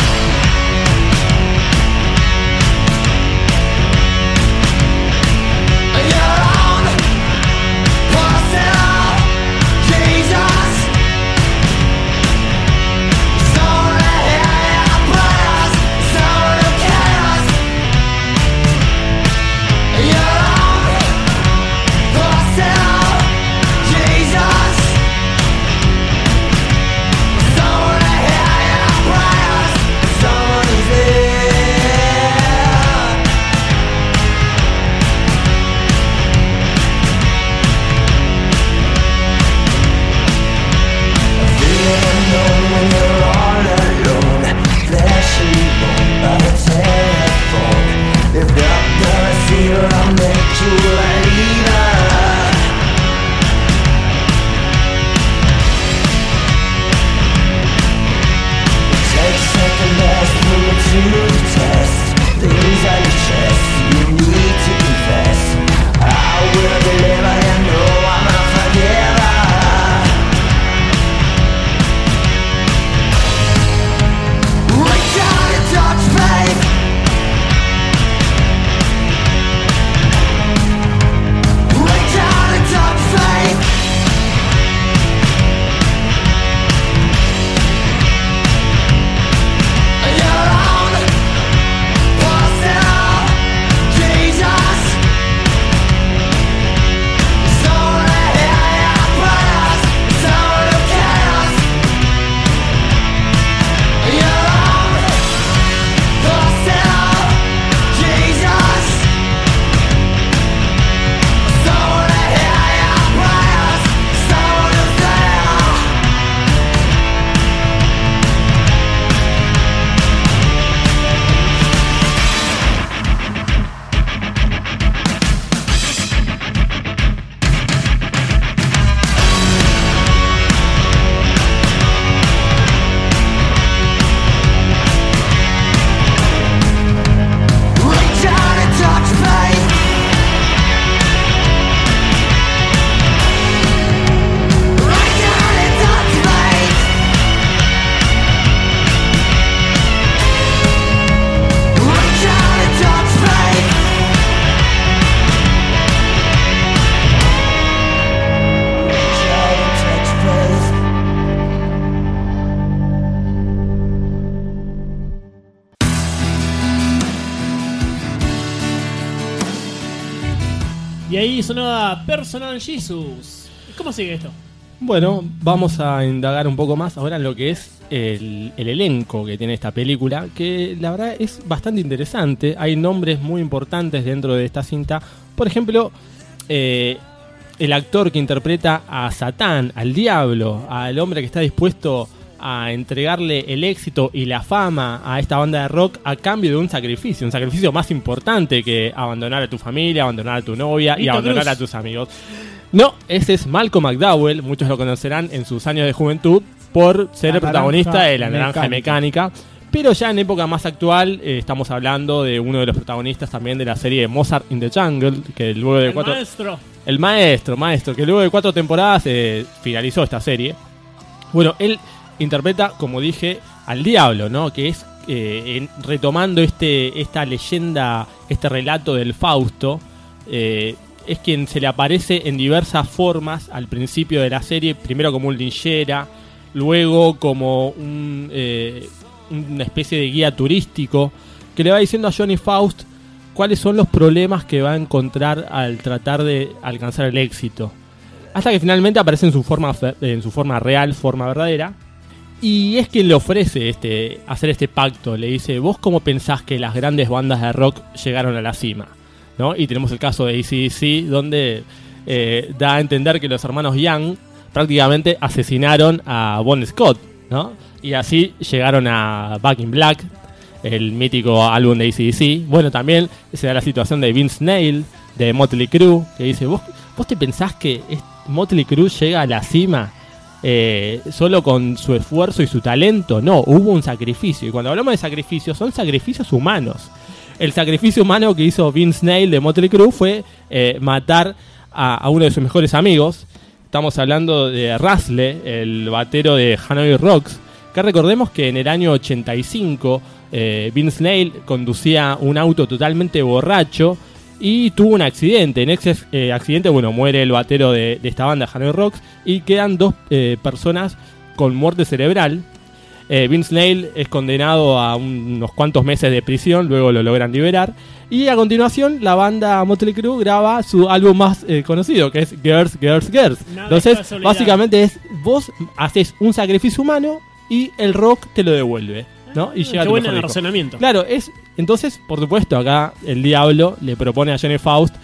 Sonaba Personal Jesus. ¿Cómo sigue esto? Bueno, vamos a indagar un poco más ahora en lo que es el, el elenco que tiene esta película, que la verdad es bastante interesante. Hay nombres muy importantes dentro de esta cinta. Por ejemplo, eh, el actor que interpreta a Satán, al diablo, al hombre que está dispuesto a entregarle el éxito y la fama a esta banda de rock a cambio de un sacrificio, un sacrificio más importante que abandonar a tu familia, abandonar a tu novia y abandonar Cruz. a tus amigos. No, ese es Malcolm McDowell, muchos lo conocerán en sus años de juventud por ser La el protagonista de La Naranja Mecánica. Pero ya en época más actual eh, estamos hablando de uno de los protagonistas también de la serie Mozart in the Jungle, que luego de El cuatro... maestro. El maestro, maestro, que luego de cuatro temporadas eh, finalizó esta serie. Bueno, él interpreta, como dije, al diablo, ¿no? Que es eh, en- retomando este, esta leyenda, este relato del Fausto. eh, es quien se le aparece en diversas formas al principio de la serie. Primero como un linchera, luego como un, eh, una especie de guía turístico que le va diciendo a Johnny Faust cuáles son los problemas que va a encontrar al tratar de alcanzar el éxito. Hasta que finalmente aparece en su forma, en su forma real, forma verdadera. Y es quien le ofrece este, hacer este pacto. Le dice, ¿vos cómo pensás que las grandes bandas de rock llegaron a la cima? ¿No? Y tenemos el caso de ACDC, donde eh, da a entender que los hermanos Young prácticamente asesinaron a Bon Scott. ¿no? Y así llegaron a Back in Black, el mítico álbum de ACDC. Bueno, también se da la situación de Vince Nail, de Motley Crue, que dice, ¿vos, vos te pensás que Motley Crue llega a la cima eh, solo con su esfuerzo y su talento? No, hubo un sacrificio. Y cuando hablamos de sacrificios, son sacrificios humanos. El sacrificio humano que hizo Vince Nail de Motley Crue fue eh, matar a, uno de sus mejores amigos. Estamos hablando de Rasle, el batero de Hanoi Rocks, que recordemos que en el año 85 eh, Vince Nail conducía un auto totalmente borracho y tuvo un accidente. En ese eh, accidente, bueno, muere el batero de, de esta banda, Hanoi Rocks, y quedan dos eh, personas con muerte cerebral. Eh, Vince Nail es condenado a un- unos cuantos meses de prisión, luego lo logran liberar. Y a continuación, la banda Motley Crue graba su álbum más eh, conocido, que es Girls, Girls, Girls. Entonces, básicamente es vos haces un sacrificio humano y el rock te lo devuelve. ¿no? Y llega a Qué buen razonamiento. Claro, es entonces, por supuesto, acá el diablo le propone a Johnny Faust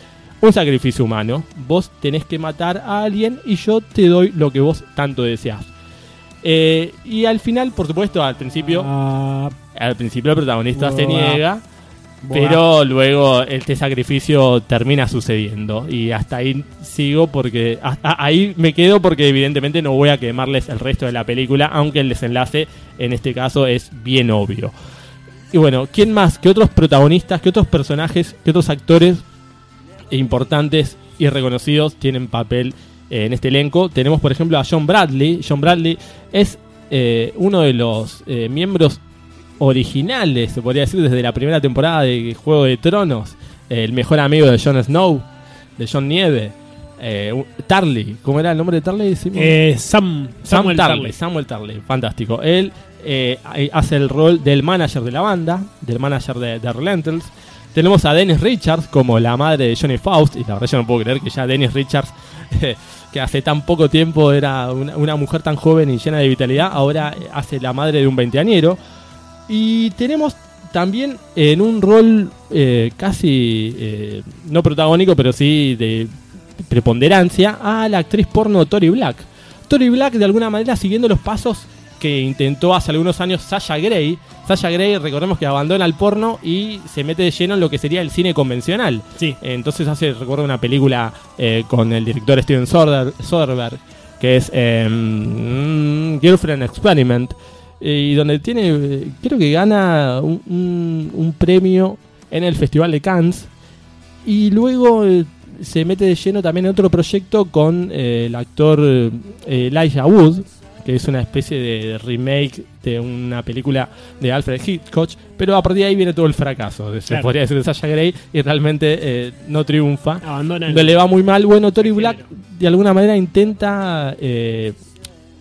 un sacrificio humano. Vos tenés que matar a alguien y yo te doy lo que vos tanto deseas. Eh, y al final, por supuesto, al principio, al principio el protagonista se niega, pero luego este sacrificio termina sucediendo y hasta ahí sigo porque hasta ahí me quedo porque evidentemente no voy a quemarles el resto de la película, aunque el desenlace en este caso es bien obvio. Y bueno, ¿quién más? ¿Qué otros protagonistas, qué otros personajes, qué otros actores importantes y reconocidos tienen papel eh, en este elenco? Tenemos, por ejemplo, a John Bradley. John Bradley es eh, uno de los eh, miembros originales, se podría decir, desde la primera temporada de Juego de Tronos. El mejor amigo de Jon Snow, de Jon Nieve. Eh, Tarly, ¿cómo era el nombre de Tarly? Eh, Sam- Sam Samuel Tarly, Tarly. Samuel Tarly, fantástico. Él eh, hace el rol del manager de la banda, del manager de, de Relentals. Tenemos a Dennis Richards como la madre de Johnny Faust, y la verdad yo no puedo creer que ya Dennis Richards, que hace tan poco tiempo era una, mujer tan joven y llena de vitalidad, ahora hace la madre de un veinteañero. Y tenemos también en un rol eh, casi eh, no protagónico, pero sí de preponderancia, a la actriz porno Tori Black. Tori Black, de alguna manera, siguiendo los pasos que intentó hace algunos años Sasha Grey. Sasha Grey, recordemos que abandona el porno y se mete de lleno en lo que sería el cine convencional. Sí. Entonces hace, recuerdo una película eh, con el director Steven Soder- Soderbergh, que es eh, mm, Girlfriend Experiment, y donde tiene, eh, creo que gana un, un- un premio en el Festival de Cannes. Y luego eh, se mete de lleno también en otro proyecto con eh, el actor Elijah Wood, que es una especie de remake de una película de Alfred Hitchcock, pero a partir de ahí viene todo el fracaso, se Claro. podría decir de Sasha Grey, y realmente eh, no triunfa. Abandona le va muy mal. Bueno, Tori Black de alguna manera intenta eh,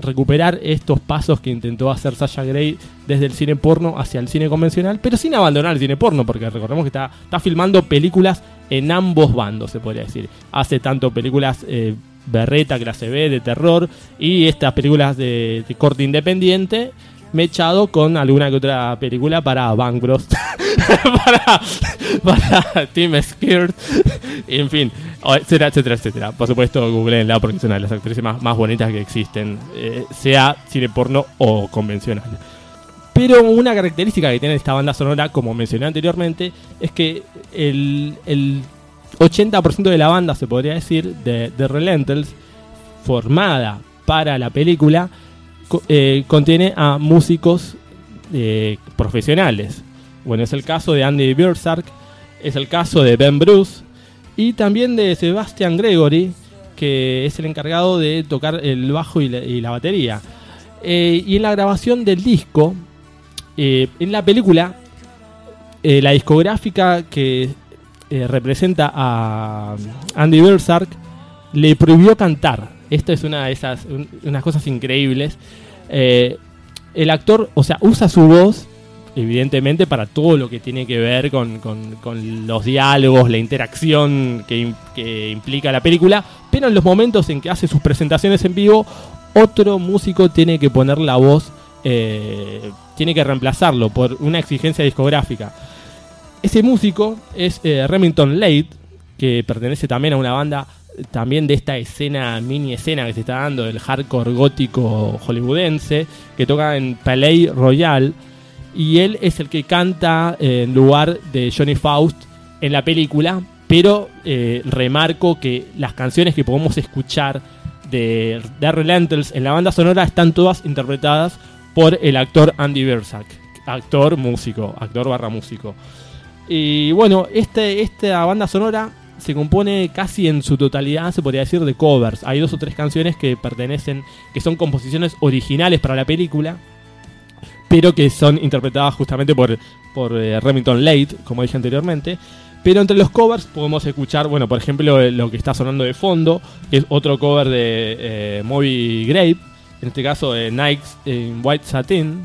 recuperar estos pasos que intentó hacer Sasha Grey desde el cine porno hacia el cine convencional, pero sin abandonar el cine porno, porque recordemos que está, está filmando películas en ambos bandos, se podría decir. Hace tanto películas eh, berreta, clase B, de terror, y estas películas de, de corte independiente, mechado con alguna que otra película para Bang Bros. para, para Team Skirt, en fin, etcétera, etcétera, etcétera. Por supuesto, googleenla porque es una de las actrices más, más bonitas que existen, eh, sea cine porno o convencional. Pero una característica que tiene esta banda sonora, como mencioné anteriormente, es que el, el 80% de la banda, se podría decir, de, de formada para la película, eh, contiene a músicos eh, profesionales. Bueno, es el caso de Andy Biersark, es el caso de Ben Bruce y también de Sebastian Gregory, que es el encargado de tocar el bajo y la, batería. Eh, y en la grabación del disco, en la película, la discográfica que eh, representa a Andy Biersark le prohibió cantar. Esto es una de esas un- unas cosas increíbles. Eh, el actor, o sea, usa su voz, evidentemente, para todo lo que tiene que ver con, con- los diálogos, la interacción que, que implica la película, pero en los momentos en que hace sus presentaciones en vivo, otro músico tiene que poner la voz, eh, tiene que reemplazarlo por una exigencia discográfica. Ese músico es eh, Remington Lade, que pertenece también a una banda también de esta escena, mini escena que se está dando del hardcore gótico hollywoodense, que toca en Palais Royal, y él es el que canta en lugar de Johnny Faust en la película, pero eh, remarco que las canciones que podemos escuchar de, de Relentals en la banda sonora están todas interpretadas por el actor Andy Bersack, actor músico, actor barra músico. Y bueno, este, esta banda sonora se compone casi en su totalidad, se podría decir, de covers. Hay dos o tres canciones que pertenecen, que son composiciones originales para la película, pero que son interpretadas justamente por, por eh, Remington Lade, como dije anteriormente. Pero entre los covers podemos escuchar, bueno, por ejemplo, eh, lo que está sonando de fondo, que es otro cover de eh, Moby Grape, en este caso de Nikes en White Satin.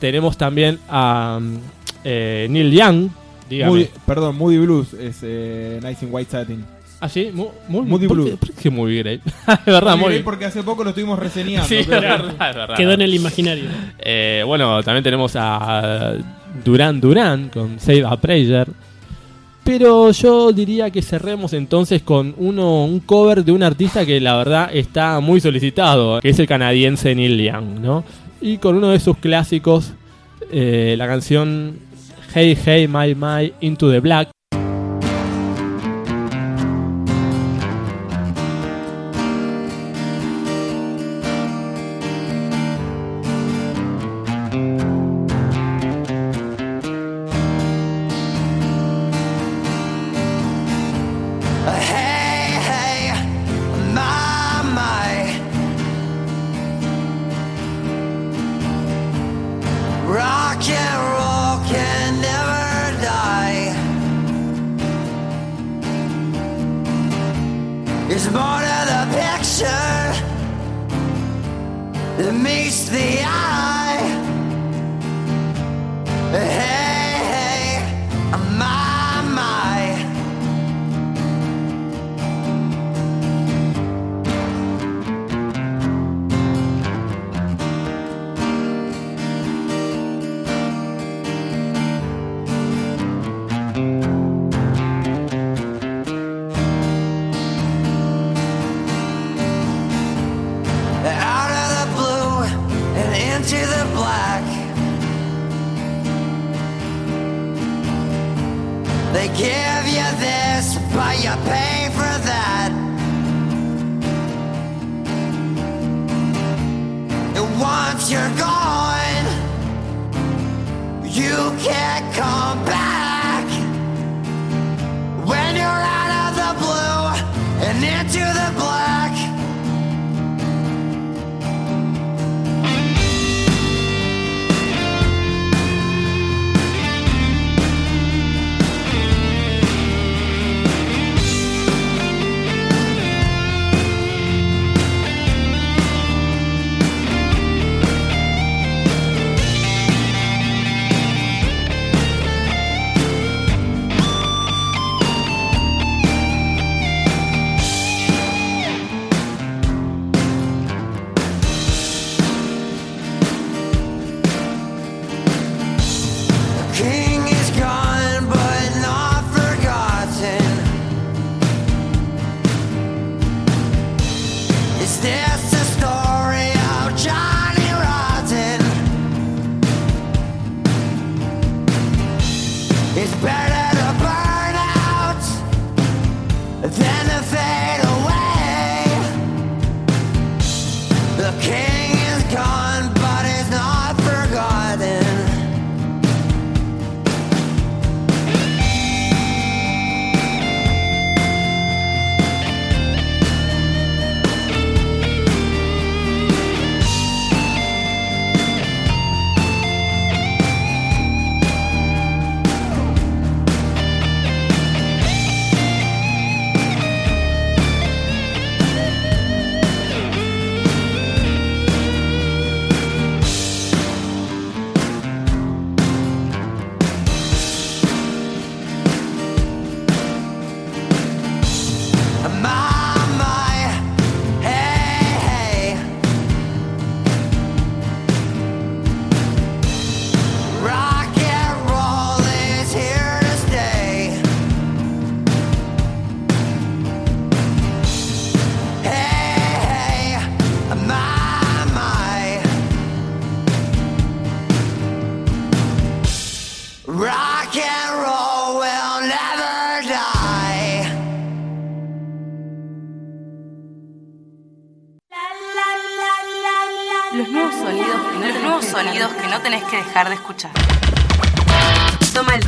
Tenemos también a mm, eh, Neil Young, dígame. Moody- perdón, Moody Blues es eh, Nice in White Satin. Ah, sí, Mu- Mu- Moody ¿por Blues. qué- por qué Grape? es verdad, Grape porque hace poco lo estuvimos reseñando. Sí, es pero- verdad, es verdad. Quedó en el imaginario. Eh, bueno, también tenemos a Duran Duran con Save a Prayer. Pero yo diría que cerremos entonces con uno, un cover de un artista que la verdad está muy solicitado, que es el canadiense Neil Young, ¿no? Y con uno de sus clásicos, eh, la canción Hey Hey My My Into the Black.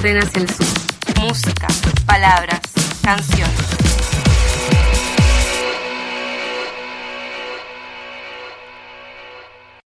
Tren hacia el sur.